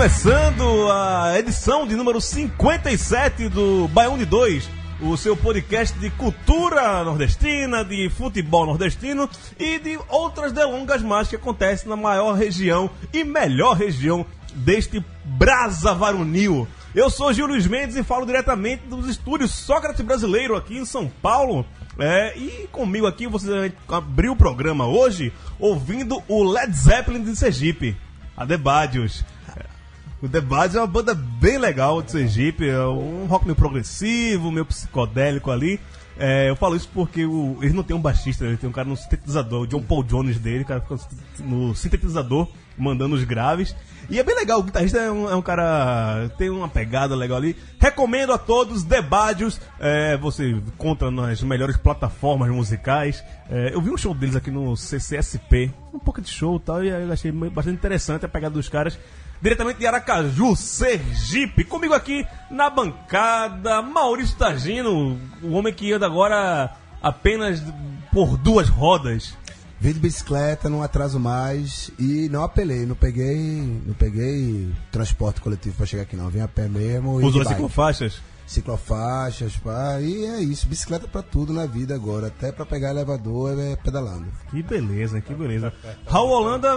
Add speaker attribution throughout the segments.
Speaker 1: começando a edição de número 57 do Baião de 2, o seu podcast de cultura nordestina, de futebol nordestino e de outras delongas mais que acontecem na maior região e melhor região deste brasa varonil. Eu sou Gil Luiz Mendes e falo diretamente dos estúdios Sócrates Brasileiro aqui em São Paulo. É, e comigo aqui você abriu o programa hoje ouvindo o Led Zeppelin de Sergipe, a O Debadios é uma banda bem legal de Sergipe, é um rock meio progressivo, meio psicodélico ali. É, eu falo isso porque o, eles não tem um baixista, ele tem um cara no sintetizador, o John Paul Jones dele, o cara fica no sintetizador mandando os graves. E é bem legal, o guitarrista é um, é um cara. tem uma pegada legal ali. Recomendo a todos, Debadios. É, você encontra nas melhores plataformas musicais. É, eu vi um show deles aqui no CCSP, um pouco de show e tal, e eu achei bastante interessante a pegada dos caras. Diretamente de Aracaju, Sergipe. Comigo aqui na bancada, Maurício Tagino, o homem que anda agora apenas por duas rodas.
Speaker 2: Vim de bicicleta, não atraso mais e não apelei, não peguei, não peguei transporte coletivo pra chegar aqui não, vim a pé mesmo.
Speaker 1: Usou
Speaker 2: de bike.
Speaker 1: Ciclofaixas.
Speaker 2: Pá, e é isso, bicicleta pra tudo na vida agora, até pra pegar elevador é pedalando.
Speaker 1: Que beleza, que beleza. Raul Holanda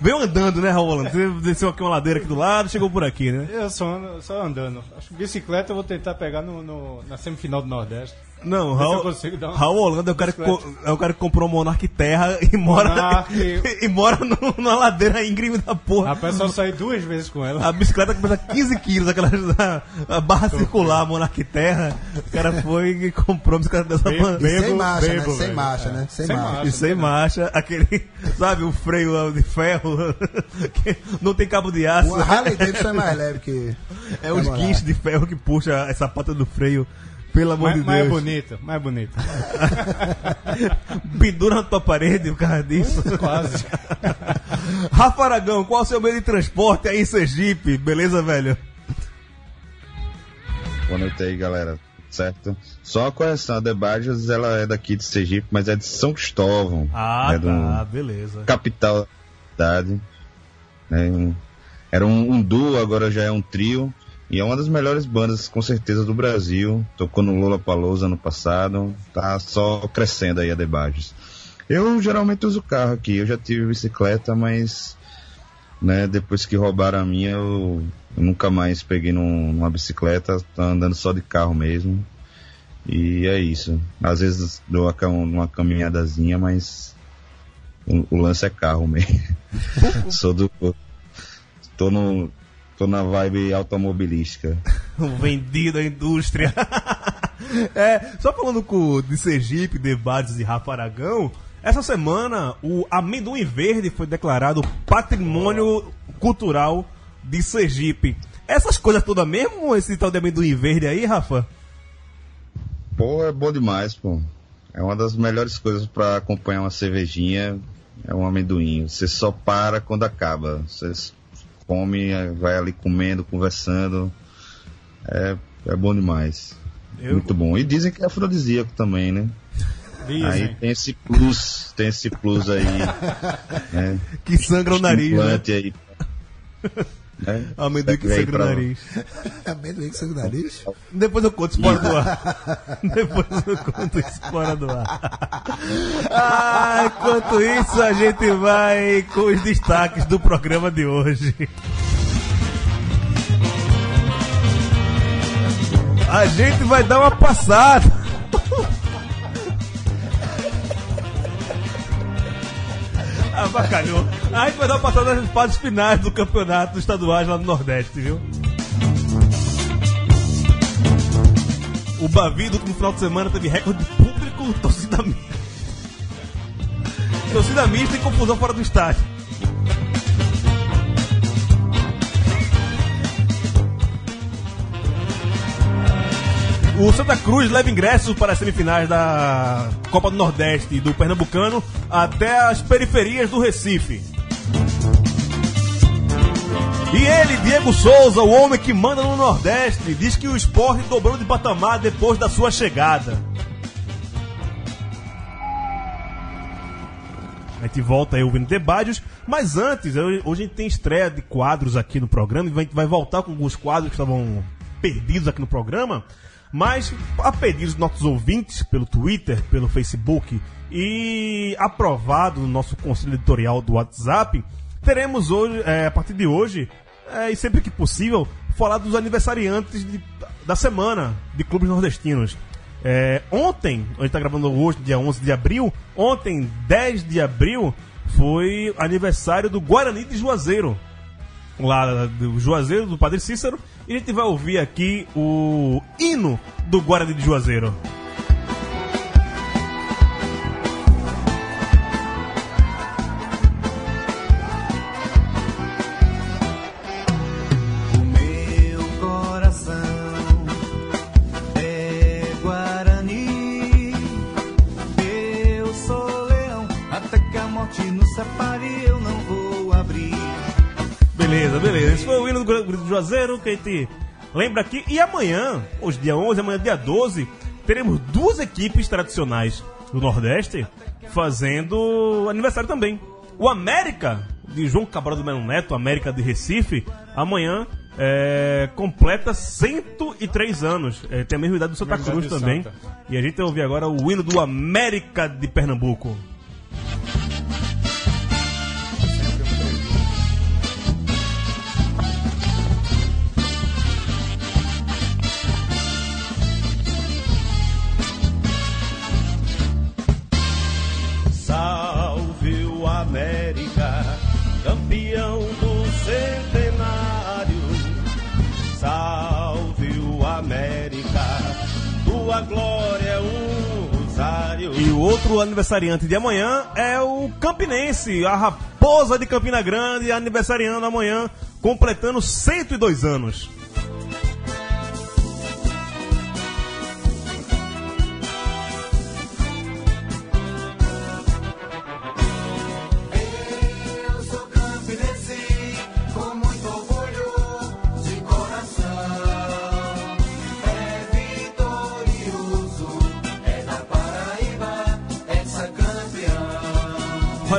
Speaker 1: veio andando, né, Raul Holanda? Você desceu aqui uma ladeira aqui do lado, chegou por aqui, né?
Speaker 3: Eu só, ando- só andando. Acho que bicicleta eu vou tentar pegar no, no- na semifinal do Nordeste.
Speaker 1: Não, Raul,
Speaker 3: uma
Speaker 1: Raul Holanda é o, cara que, é o cara que comprou um Monark Terra e mora, e mora no- numa ladeira íngreme da porra.
Speaker 3: Rapaz, só saí duas vezes com ela.
Speaker 1: A bicicleta que pesa 15 quilos, aquela a barra circular, Monark Terra. O cara foi e comprou a bicicleta dessa banda.
Speaker 2: E sem
Speaker 3: Bebo,
Speaker 2: marcha,
Speaker 3: bebo,
Speaker 2: né? Sem marcha, né? Sem,
Speaker 3: Sem
Speaker 2: marcha.
Speaker 3: marcha.
Speaker 1: E sem marcha, aquele, sabe, o freio de ferro, que não tem cabo de aço.
Speaker 2: Uma Harley Davidson é mais leve que...
Speaker 1: É os guinchos de ferro que puxa essa pata do freio. Pelo amor
Speaker 3: Mas,
Speaker 1: de
Speaker 3: mas é
Speaker 1: Deus.
Speaker 3: bonito, mais bonito.
Speaker 1: Pendura na tua parede por causa disso.
Speaker 3: Quase.
Speaker 1: Rafa Aragão, qual é o seu meio de transporte aí em Sergipe? Beleza, velho?
Speaker 4: Boa noite aí, galera. Certo? Só uma correção, a Debadios, ela é daqui de Sergipe, mas é de São Cristóvão.
Speaker 1: Ah,
Speaker 4: é do
Speaker 1: tá, beleza.
Speaker 4: capital da cidade. né? Um- Era um, um duo, agora já é um trio. E é uma das melhores bandas, com certeza, do Brasil. Tocou no Lola Palousa ano passado. Tá só crescendo aí a Debadios. Eu geralmente uso carro aqui. Eu já tive bicicleta, mas né, depois que roubaram a minha, eu, eu nunca mais peguei num- numa bicicleta. Tô andando só de carro mesmo. E é isso. Às vezes dou uma, uma caminhadazinha, mas o, o lance é carro mesmo. Sou do. Tô no. Tô na vibe automobilística.
Speaker 1: Vendido à indústria. é, só falando com, de Sergipe, debates de Rafa Aragão, essa semana o amendoim verde foi declarado patrimônio cultural de Sergipe. Essas coisas todas mesmo, esse tal de amendoim verde aí, Rafa?
Speaker 4: Pô, é bom demais, pô. É uma das melhores coisas pra acompanhar uma cervejinha. É um amendoim. Você só para quando acaba. Você come, vai ali comendo, conversando. É, é bom demais.
Speaker 1: Eu-
Speaker 4: Muito bom. E dizem que é afrodisíaco também, né? Aí
Speaker 3: Dizem.
Speaker 4: tem esse plus, tem esse plus aí. né?
Speaker 1: Que sangra o nariz, né?
Speaker 4: Aí. Né?
Speaker 1: Amendoim que sangra o nariz.
Speaker 2: Amendoim com sangue no nariz?
Speaker 1: Depois eu conto isso fora do ar. Depois eu conto isso fora do ar. Ah, enquanto isso, a gente vai com os destaques do programa de hoje. A gente vai dar uma passada. Abacalhou. A gente vai dar uma passada nas fases finais do campeonato estaduais lá no Nordeste, viu? O Bavi do último final de semana teve recorde de público, torcida mista. Torcida mista e confusão fora do estádio. O Santa Cruz leva ingressos para as semifinais da Copa do Nordeste do Pernambucano até as periferias do Recife. E ele, Diego Souza, o homem que manda no Nordeste, diz que o esporte dobrou de patamar depois da sua chegada. A gente volta aí ouvindo debates, mas antes, hoje a gente tem estreia de quadros aqui no programa, e a gente vai voltar com alguns quadros que estavam perdidos aqui no programa, mas a pedidos dos nossos ouvintes pelo Twitter, pelo Facebook e aprovado no nosso conselho editorial do WhatsApp, teremos hoje, é, a partir de hoje, é, e sempre que possível, falar dos aniversariantes de- da semana de clubes nordestinos. É, ontem, a gente tá gravando hoje, dia 11 de abril, ontem, 10 de abril, foi aniversário do Guarani de Juazeiro. Lá do Juazeiro, do Padre Cícero, e a gente vai ouvir aqui o hino do Guarani de Juazeiro. Juazeiro que a gente lembra aqui. E amanhã, hoje dia 11, amanhã dia 12, teremos duas equipes tradicionais do Nordeste fazendo aniversário também. O América, de João Cabral do Melo Neto, América de Recife, amanhã é, completa 103 anos. É, tem a mesma idade do Santa Cruz também.
Speaker 3: Santa.
Speaker 1: E a gente vai ouvir agora o hino do América de Pernambuco. E o outro aniversariante de amanhã é o Campinense, a raposa de Campina Grande, aniversariando amanhã, completando 102 anos.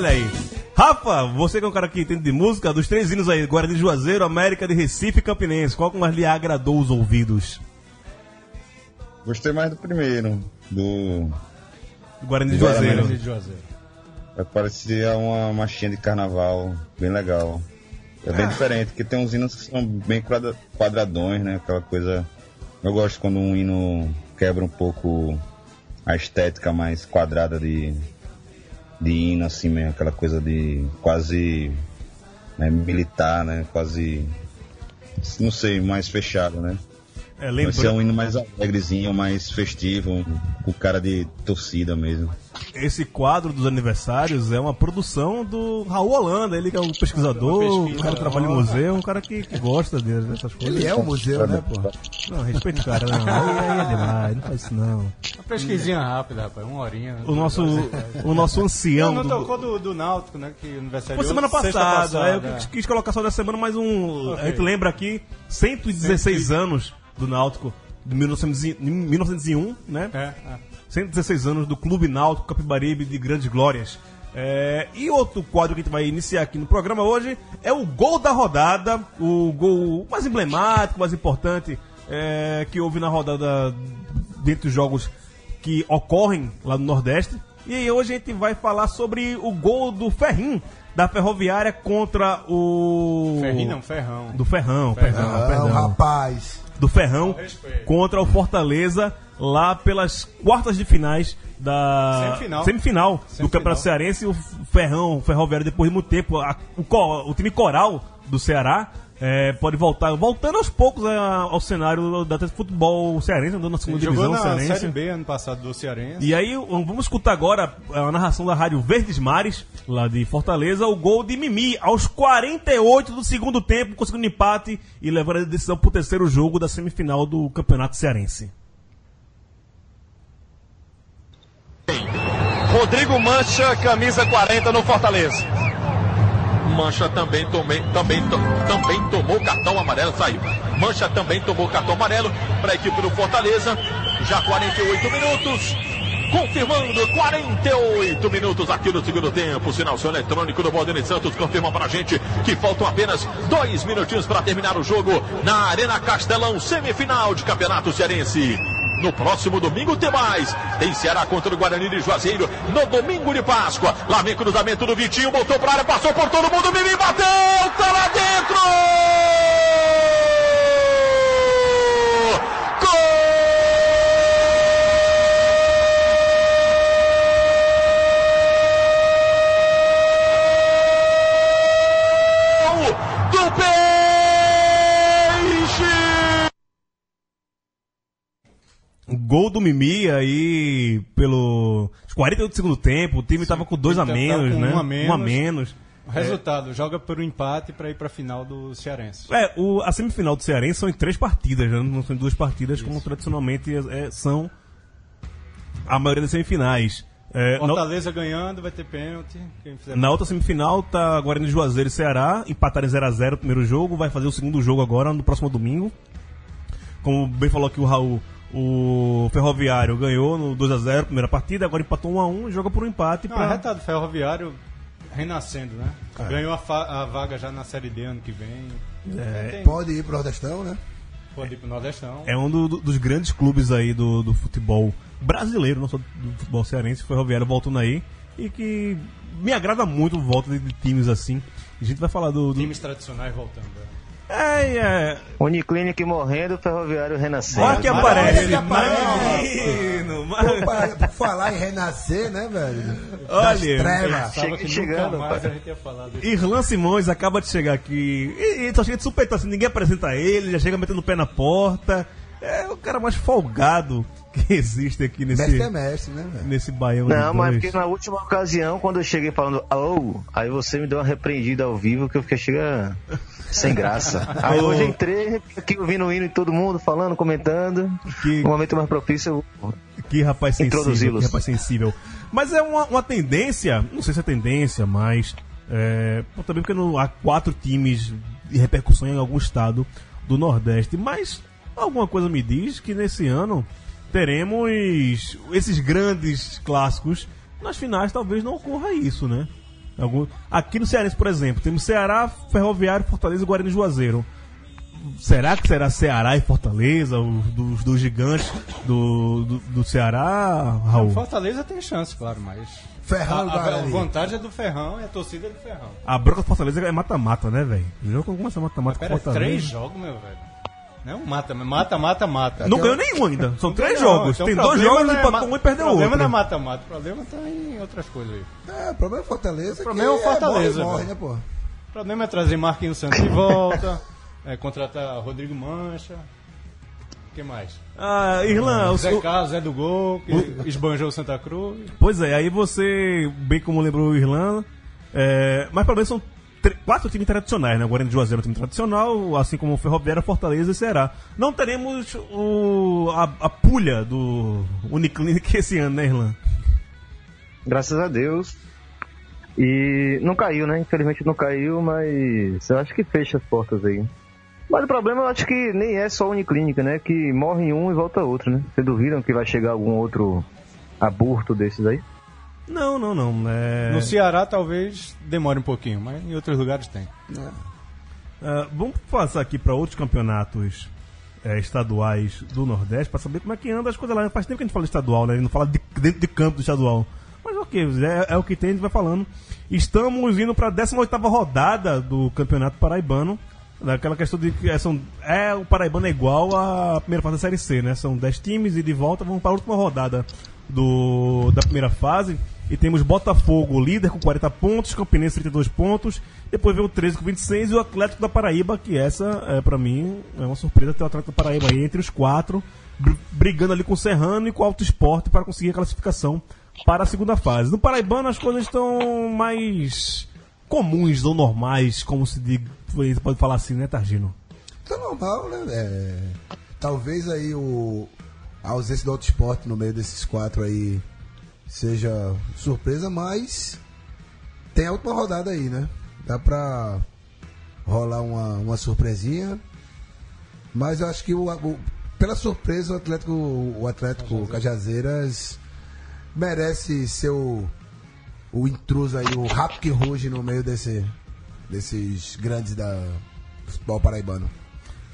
Speaker 1: Olha aí. Rafa, você que é um cara que entende de música, dos três hinos aí, Guarani de Juazeiro, América de Recife e Campinense, qual que mais lhe agradou os ouvidos?
Speaker 4: Gostei mais do primeiro, do.
Speaker 1: Do Guarani de. Juazeiro.
Speaker 3: Guarani de Juazeiro.
Speaker 4: Parecia uma marchinha de carnaval, bem legal. É bem diferente, porque tem uns hinos que são bem quadra- quadradões, né? Aquela coisa. Eu gosto quando um hino quebra um pouco a estética mais quadrada de, de hino, assim mesmo, aquela coisa de quase né, militar, né? Quase. Não sei, mais fechado, né?
Speaker 1: É,
Speaker 4: Vai ser
Speaker 1: lembra...
Speaker 4: um hino mais alegrezinho, mais festivo, com cara de torcida mesmo.
Speaker 1: Esse quadro dos aniversários é uma produção do Raul Holanda, ele que é um pesquisador, um cara que trabalha em museu, um cara que, que gosta de- dessas coisas.
Speaker 2: Ele é um museu, né, pô?
Speaker 1: Não, respeita o cara, não. Aí, aí é demais, não faz isso não.
Speaker 3: Uma pesquisinha rápida, rapaz, uma horinha.
Speaker 1: O nosso, o nosso ancião.
Speaker 3: Não, não
Speaker 1: do-
Speaker 3: tocou do, do Náutico, né? Que aniversário
Speaker 1: Foi semana passada, aí eu quis, quis colocar só da semana mais um.
Speaker 3: Ok.
Speaker 1: A gente lembra aqui, 116 anos do Náutico, de 1900 e- 1901, né?
Speaker 3: É, é.
Speaker 1: 116 anos do Clube Náutico Capibaribe de Grandes Glórias. É, e outro quadro que a gente vai iniciar aqui no programa hoje é o gol da rodada, o gol mais emblemático, mais importante é, que houve na rodada dentre os jogos que ocorrem lá no Nordeste. E aí hoje a gente vai falar sobre o gol do Ferrim, da Ferroviária contra o.
Speaker 3: Ferrinho não, Ferrão.
Speaker 1: Do Ferrão, perdão,
Speaker 2: Ah,
Speaker 1: perdão
Speaker 2: rapaz.
Speaker 1: do Ferrão contra o Fortaleza lá pelas quartas de finais da
Speaker 3: Semifinal.
Speaker 1: semifinal do. Campeonato Cearense. O Ferrão, o Ferroviário, depois de muito tempo, a- o, o time coral do Ceará é, pode voltar, voltando aos poucos é, ao cenário da futebol cearense, andando na segunda
Speaker 3: Jogou
Speaker 1: divisão
Speaker 3: na
Speaker 1: cearense.
Speaker 3: Série B ano passado do Cearense.
Speaker 1: E aí, vamos escutar agora a narração da rádio Verdes Mares, lá de Fortaleza, o gol de Mimi, aos 48 do segundo tempo, conseguindo empate e levando a decisão pro terceiro jogo da semifinal do Campeonato Cearense.
Speaker 5: Rodrigo Mancha, camisa 40 no Fortaleza. Mancha também, tomei, também, to- também tomou cartão amarelo, saiu. Mancha também tomou cartão amarelo para a equipe do Fortaleza. Já 48 minutos. Confirmando 48 minutos aqui no segundo tempo. Sinal seu eletrônico do Valdene Santos confirma pra gente que faltam apenas dois minutinhos para terminar o jogo na Arena Castelão, semifinal de Campeonato Cearense. No próximo domingo tem mais. Tem Ceará contra o Guarani de Juazeiro no domingo de Páscoa. Lá vem cruzamento do Vitinho, voltou pra área, passou por todo mundo, Mimi bateu, tá lá dentro! Gol do Peixe!
Speaker 1: O gol do Mimi aí, pelo 48 do segundo tempo, o time tava com dois a
Speaker 3: Ele tava
Speaker 1: menos, né?
Speaker 3: um a menos.
Speaker 1: Um a menos.
Speaker 3: O resultado, joga por um empate para ir para a final do Cearense.
Speaker 1: É, o, a semifinal do Cearense são em três partidas, né? não são em duas partidas, como tradicionalmente é- é- são a maioria das semifinais. É, na,
Speaker 3: Fortaleza ganhando, vai ter pênalti.
Speaker 1: Na outra semifinal tá Guarani Juazeiro e Ceará, empataram em 0x0 o primeiro jogo, vai fazer o segundo jogo agora no próximo domingo. Como bem falou aqui o Raul, o Ferroviário ganhou no 2x0 primeira partida, agora empatou 1x1 e joga por um empate.
Speaker 3: Não,
Speaker 1: pra-
Speaker 3: a reta do Ferroviário renascendo, né?
Speaker 1: É.
Speaker 3: Ganhou a, a vaga já na Série D ano que vem. Tem-
Speaker 2: Pode ir pro Nordestão, né?
Speaker 3: Pode ir pro Nordestão.
Speaker 1: É um do- do- dos grandes clubes aí do, do futebol brasileiro, não só do futebol cearense, o Ferroviário voltando aí. E que me agrada muito a volta de, de times assim. A gente vai falar do. do...
Speaker 3: Times tradicionais voltando. né?
Speaker 1: É, é.
Speaker 6: Uniclinic morrendo, ferroviário renascendo.
Speaker 1: Olha que aparece.
Speaker 3: que
Speaker 1: Menino, mas-
Speaker 2: Pra, pra falar em renascer, né, velho?
Speaker 1: Olha,
Speaker 3: que
Speaker 6: chegando.
Speaker 1: Irlan Simões acaba de chegar aqui. E, e só chega de supetão assim, ninguém apresenta ele, já chega metendo o pé na porta. É o cara mais folgado que existe aqui nesse,
Speaker 2: Mestre é mestre, né, velho?
Speaker 1: nesse baião
Speaker 6: Não, mas
Speaker 1: dois.
Speaker 6: porque na última ocasião, quando eu cheguei falando alô, aí você me deu uma repreendida ao vivo que eu fiquei chega sem graça. Aí hoje eu entrei aqui ouvindo o hino de todo mundo, falando, comentando.
Speaker 1: Que-
Speaker 6: No momento mais propício, eu
Speaker 1: Que rapaz sensível. Que rapaz sensível. Mas é uma, uma tendência, não sei se é tendência, mas. É, também porque não, há quatro times de repercussão em algum estado do Nordeste. Mas alguma coisa me diz que nesse ano teremos esses grandes clássicos. Nas finais talvez não ocorra isso, né? Algum, aqui no Cearense, por exemplo, temos Ceará, Ferroviário, Fortaleza e Guarani Juazeiro. Será que será Ceará e Fortaleza, os dos, dos gigantes do, do, do Ceará, Raul?
Speaker 3: Fortaleza tem chance, claro, mas.
Speaker 2: Ferrão
Speaker 3: a, a, vantagem é do Ferrão e a torcida é do Ferrão.
Speaker 1: A bronca do Fortaleza é mata-mata, né, velho? O jogo começa mata-mata com Fortaleza.
Speaker 3: três jogos, meu velho. Não, mata, mata, mata, mata.
Speaker 1: Não ganhou nenhum ainda. São três
Speaker 3: Não,
Speaker 1: jogos.
Speaker 3: então
Speaker 1: Tem dois jogos,
Speaker 3: não é
Speaker 1: empatou um e perdeu
Speaker 3: O problema
Speaker 1: outro.
Speaker 3: não é mata-mata, o problema tá em outras coisas aí.
Speaker 2: É, o problema é Fortaleza. O
Speaker 3: problema é o Fortaleza,
Speaker 2: morre,
Speaker 3: velho.
Speaker 2: né, pô?
Speaker 3: O problema é trazer Marquinhos Santos de volta, é, contratar Rodrigo Mancha. O que mais?
Speaker 1: Ah, Irlan, o,
Speaker 3: Zé Carlos, Zé do Gol, que esbanjou o Santa Cruz.
Speaker 1: Pois é, aí você, bem como lembrou o Irlanda, é, mas pelo menos são quatro times tradicionais, né? O Guarani de Juazeiro é um time tradicional, assim como o Ferroviário, Fortaleza e Ceará. Não teremos o, a, a pulha do Uniclinic esse ano, né, Irlan?
Speaker 6: graças a Deus. E não caiu, né? Infelizmente não caiu, mas eu acho que fecha as portas aí. Mas o problema eu acho que nem é só a Uniclínica, né? Que morre um e volta outro, né? Vocês duvidam que vai chegar algum outro aborto desses aí?
Speaker 1: Não, não, não. É...
Speaker 3: No Ceará talvez demore um pouquinho, mas em outros lugares tem.
Speaker 1: Ah, vamos passar aqui para outros campeonatos eh, estaduais do Nordeste para saber como é que anda as coisas lá. Faz tempo que a gente fala estadual, né? A gente não fala de, dentro de campo do estadual. Mas ok, é, é o que tem, a gente vai falando. Estamos indo para a 18 rodada do Campeonato Paraibano. Daquela questão de que é, são, é, o Paraibano é igual à primeira fase da Série C, né? São 10 times e de volta vamos para a última rodada do, da primeira fase. E temos Botafogo, líder com 40 pontos, Campinense 32 pontos, depois vem o 13 com 26 e o Atlético da Paraíba, que essa, é, para mim, é uma surpresa ter o Atlético da Paraíba aí entre os quatro, br- brigando ali com o Serrano e com o Alto Esporte para conseguir a classificação para a segunda fase. No Paraibano as coisas estão mais comuns ou normais, como se você pode falar assim, né, Targino?
Speaker 2: Tá normal, né? É, talvez aí o, a ausência do Auto Esporte no meio desses quatro aí seja surpresa, mas tem a última rodada aí, né? Dá pra rolar uma, uma surpresinha. Mas eu acho que o, o- pela surpresa o Atlético, o Atlético Cajazeiras merece ser o, intruso aí, o rato que ruge no meio desse, desses grandes da futebol paraibano.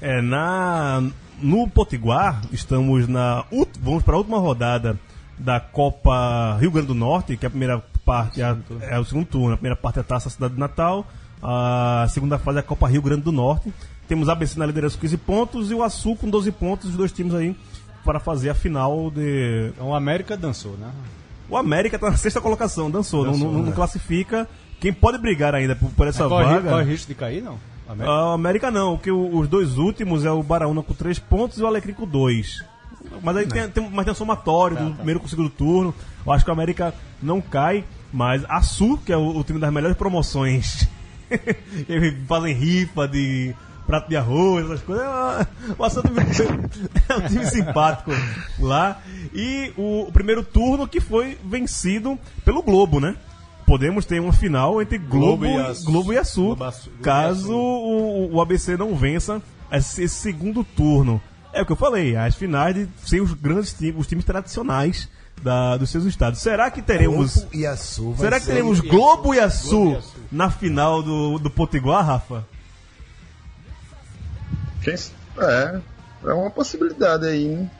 Speaker 1: É, na, no Potiguar, estamos na. Vamos para a última rodada da Copa Rio Grande do Norte, que é a primeira parte é, a- é o segundo turno. A primeira parte é a Taça Cidade de Natal, a segunda fase é a Copa Rio Grande do Norte. Temos a ABC na liderança com 15 pontos e o Açu com 12 pontos, os dois times aí para fazer a final de.
Speaker 3: Então o América dançou, né?
Speaker 1: O América está na sexta colocação, dançou, não-
Speaker 3: Dançou,
Speaker 1: não, não
Speaker 3: né?
Speaker 1: classifica. Quem pode brigar ainda por, por essa
Speaker 3: corre,
Speaker 1: vaga.
Speaker 3: corre risco de cair, não? América?
Speaker 1: A América não, que o- os dois últimos é o Baraúna com 3 pontos e o Alecrim com 2. Mas aí tem, tem, mas tem um somatório do primeiro com o segundo turno. Eu acho que o América não cai, mas a Sul, que é o, o time das melhores promoções, eles fazem rifa de prato de arroz, essas coisas. É, uma- o Açu é um time- simpático lá. E o, o primeiro turno que foi vencido pelo Globo, né? Podemos ter uma final entre Globo,
Speaker 3: Globo e
Speaker 1: e,
Speaker 3: Açu.
Speaker 1: Globo e Açu,
Speaker 3: Globo Açu. Globo
Speaker 1: caso o, o ABC não vença esse, esse segundo turno. É o que eu falei, as finais de ser os grandes times, os times tradicionais da, dos seus estados. Será que teremos.
Speaker 2: Globo e Açu vai
Speaker 1: Será que
Speaker 2: ser-
Speaker 1: teremos Globo e Açu
Speaker 3: Globo e Açu.
Speaker 1: na final do, do Potiguar, Rafa?
Speaker 4: Quem é, é uma possibilidade aí, né?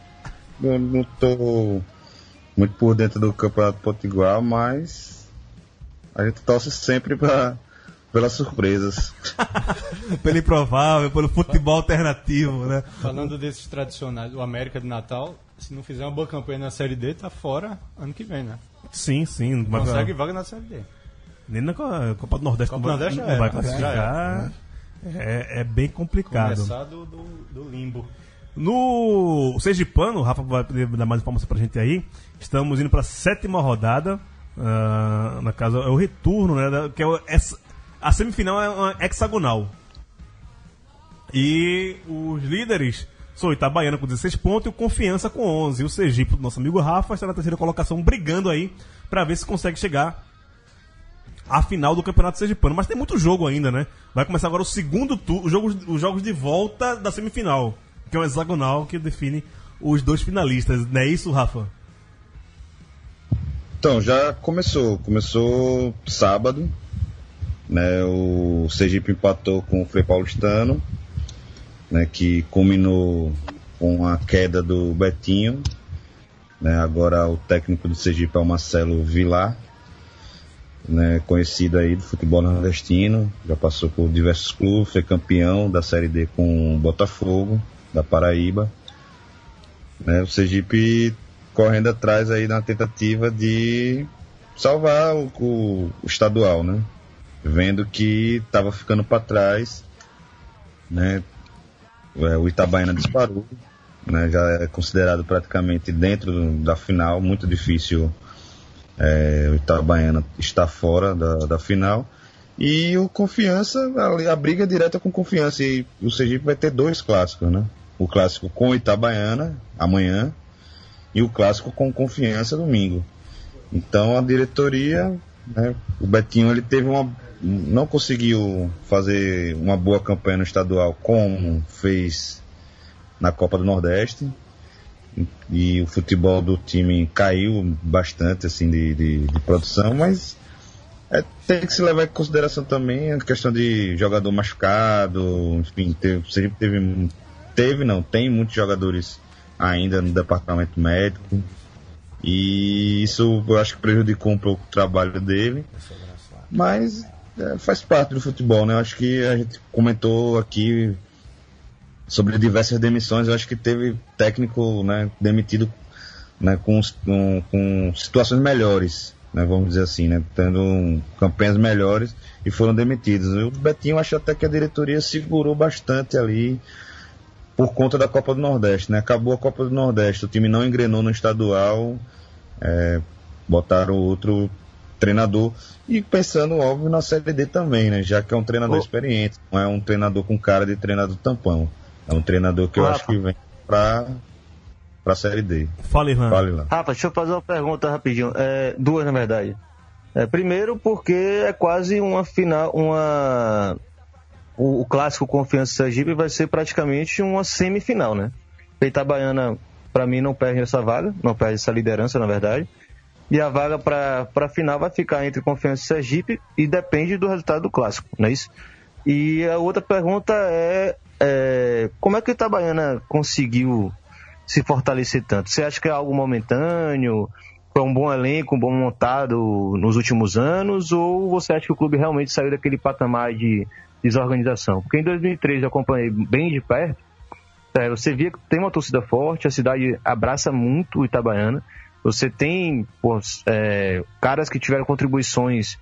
Speaker 4: Não, não tô muito por dentro do Campeonato Potiguar, mas a gente torce sempre pra, pelas surpresas.
Speaker 1: Pelo improvável, pelo futebol alternativo, né?
Speaker 3: Falando desses tradicionais, o América de Natal, se não fizer uma boa campanha na Série D, tá fora ano que vem, né?
Speaker 1: Sim, sim. Não vai,
Speaker 3: Consegue vaga na Série D.
Speaker 1: nem na Co- Copa do Nordeste
Speaker 3: Copa
Speaker 1: não
Speaker 3: do
Speaker 1: vai,
Speaker 3: Nordeste
Speaker 1: não vai
Speaker 3: era,
Speaker 1: classificar. É, é bem complicado.
Speaker 3: Começar do, do, do limbo.
Speaker 1: No Sergipano, o Rafa vai poder dar mais informação pra gente aí. Estamos indo pra sétima rodada. ah, na casa, é o retorno, né? da- Que é o- essa- a semifinal é uma hexagonal. E os líderes são o Itabaiana com 16 pontos e o Confiança com 11. O Sergipe, nosso amigo Rafa, está na terceira colocação, brigando aí pra ver se consegue chegar à final do Campeonato Sergipano. Mas tem muito jogo ainda, né? Vai começar agora o segundo turno, os jogos, os jogos de volta da semifinal, que é o hexagonal que define os dois finalistas. Não é isso, Rafa?
Speaker 4: Então, já começou. Começou sábado. Né, o Sergipe empatou com o Frei Paulistano, né, que culminou com a queda do Betinho. Né, agora o técnico do Sergipe é o Marcelo Vilar, né, conhecido aí do futebol nordestino. Já passou por diversos clubes, foi campeão da Série D com o Botafogo, da Paraíba. Né, o Sergipe correndo atrás aí na tentativa de salvar o, o- o estadual, né? Vendo que estava ficando para trás, né? É, O Itabaiana disparou, né? Já é considerado praticamente dentro da final, muito difícil é, o Itabaiana estar fora da, da final. E o Confiança, a, a briga direta com Confiança. E o Sergipe vai ter dois clássicos, né? O clássico com o Itabaiana amanhã e o clássico com Confiança domingo. Então a diretoria, né, o Betinho ele teve uma não conseguiu fazer uma boa campanha no estadual como fez na Copa do Nordeste. E o futebol do time caiu bastante assim de, de, de produção, mas é, tem que se levar em consideração também a questão de jogador machucado, enfim, teve, teve, teve não, tem muitos jogadores ainda no departamento médico. E isso eu acho que prejudicou um pouco o trabalho dele, mas é, faz parte do futebol, né? Eu acho que a gente comentou aqui sobre diversas demissões, eu acho que teve técnico né, demitido né, com, com, com situações melhores, né, vamos dizer assim, né, tendo campanhas melhores e foram demitidos. O Betinho acho até que a diretoria segurou bastante ali por conta da Copa do Nordeste, né? Acabou a Copa do Nordeste, o time não engrenou no estadual, é, botaram outro treinador e pensando óbvio na Série D também, né? Já que é um treinador oh. experiente, não é um treinador com cara de treinador tampão, é um treinador que eu acho que vem para para a Série D.
Speaker 1: Fale, Irlan.
Speaker 6: Fale, Irlan. Rafa, deixa eu fazer uma pergunta rapidinho. É, duas, na verdade. É, primeiro, porque é quase uma final, uma o, o clássico Confiança Sergipe vai ser praticamente uma semifinal, né? A Itabaiana, para mim, não perde essa vaga, não perde essa liderança, na verdade. E a vaga para a final vai ficar entre Confiança e Sergipe e depende do resultado do clássico, não é isso? E a outra pergunta é, é como é que a Itabaiana conseguiu se fortalecer tanto? Você acha que é algo momentâneo? Foi um bom elenco, um bom montado nos últimos anos? Ou você acha que o clube realmente saiu daquele patamar de desorganização? Porque em 2003 eu acompanhei bem de perto. É, você via que tem uma torcida forte, a cidade abraça muito o Itabaiana. Você tem pô, é, caras que tiveram contribuições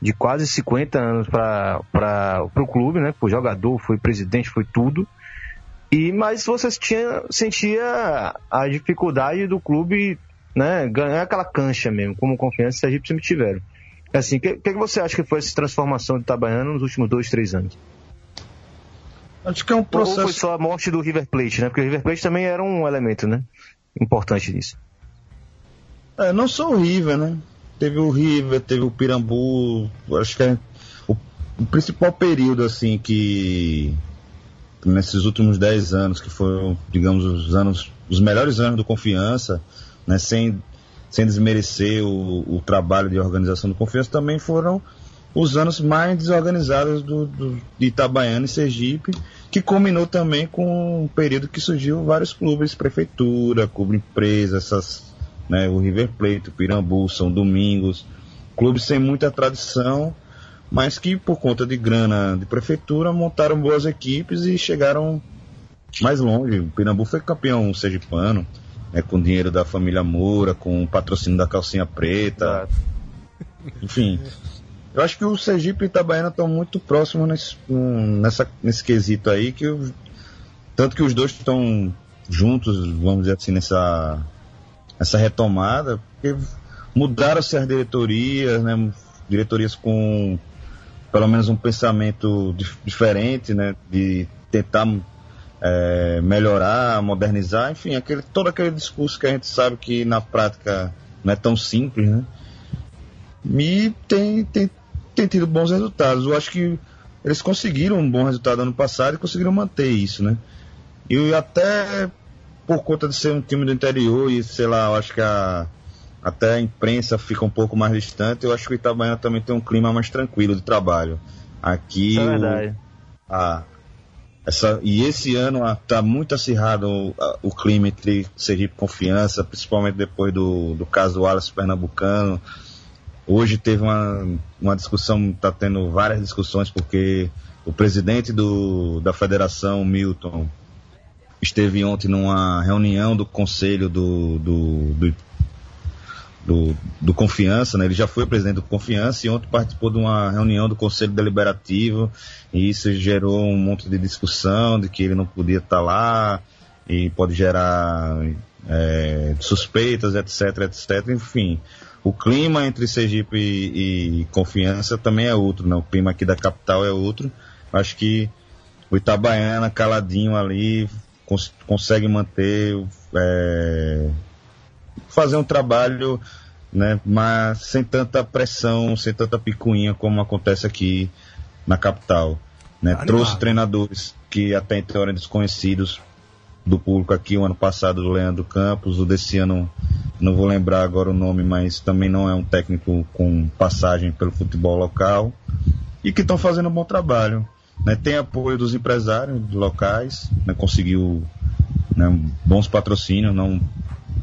Speaker 6: de quase 50 anos para o clube, né? Foi jogador, foi presidente, foi tudo. E mas você tinha, sentia a dificuldade do clube, né, ganhar aquela cancha mesmo, como confiança a gente sempre tiveram. Assim, o que, que, você acha que foi essa transformação do Itabaiana nos últimos dois, três anos?
Speaker 4: Acho que é um processo. Ou
Speaker 6: foi só a morte do River Plate, né? Porque o River Plate também era um elemento, né? Importante nisso.
Speaker 4: É, não só o River, né? Teve o River, teve o Pirambu. Acho que é o, o principal período, assim, que nesses últimos 10 anos, que foram, digamos, os anos, os melhores anos do Confiança, né, sem, sem desmerecer o, o trabalho de organização do Confiança, também foram os anos mais desorganizados do, do, de Itabaiana e Sergipe, que culminou também com um período que surgiu vários clubes, prefeitura, clube empresa, essas, né, o River Plate, o Pirambu, São Domingos, clubes sem muita tradição, mas que por conta de grana de prefeitura montaram boas equipes e chegaram mais longe. O Pirambu foi campeão sergipano, né, com dinheiro da família Moura, com o patrocínio da calcinha preta. Enfim, eu acho que o Sergipe e Itabaiana estão muito próximos nesse, nessa, nesse quesito aí, que eu, tanto que os dois estão juntos, vamos dizer assim, nessa essa retomada, porque mudaram-se as diretorias, né, diretorias com pelo menos um pensamento diferente, né, de tentar é, melhorar, modernizar, enfim, aquele, todo aquele discurso que a gente sabe que na prática não é tão simples, né? E tem, tem, tem tido bons resultados. Eu acho que eles conseguiram um bom resultado ano passado e conseguiram manter isso, né? E até por conta de ser um time do interior e, sei lá, eu acho que a, até a imprensa fica um pouco mais distante, eu acho que o Itabaiana também tem um clima mais tranquilo de trabalho. Aqui.
Speaker 6: É verdade.
Speaker 4: O, a, essa, e esse ano está muito acirrado o, a, o, clima entre Sergipe e Confiança, principalmente depois do, do caso Wallace Pernambucano. Hoje teve uma, uma discussão, está tendo várias discussões, porque o presidente do, da federação, Milton, esteve ontem numa reunião do conselho do, do, do do, do Confiança, né? Ele já foi presidente do Confiança e ontem participou de uma reunião do Conselho Deliberativo e isso gerou um monte de discussão de que ele não podia estar lá e pode gerar é, suspeitas, etc, etc. Enfim, o clima entre Sergipe e, e, Confiança também é outro, né? O clima aqui da capital é outro. Acho que o Itabaiana caladinho ali cons consegue manter é, fazer um trabalho, né, mas sem tanta pressão, sem tanta picuinha como acontece aqui na capital. Né? Trouxe treinadores que até então eram desconhecidos do público aqui o ano passado do Leandro Campos, o desse ano não vou lembrar agora o nome, mas também não é um técnico com passagem pelo futebol local e que estão fazendo um bom trabalho. Né? Tem apoio dos empresários locais, né? conseguiu né, bons patrocínios, não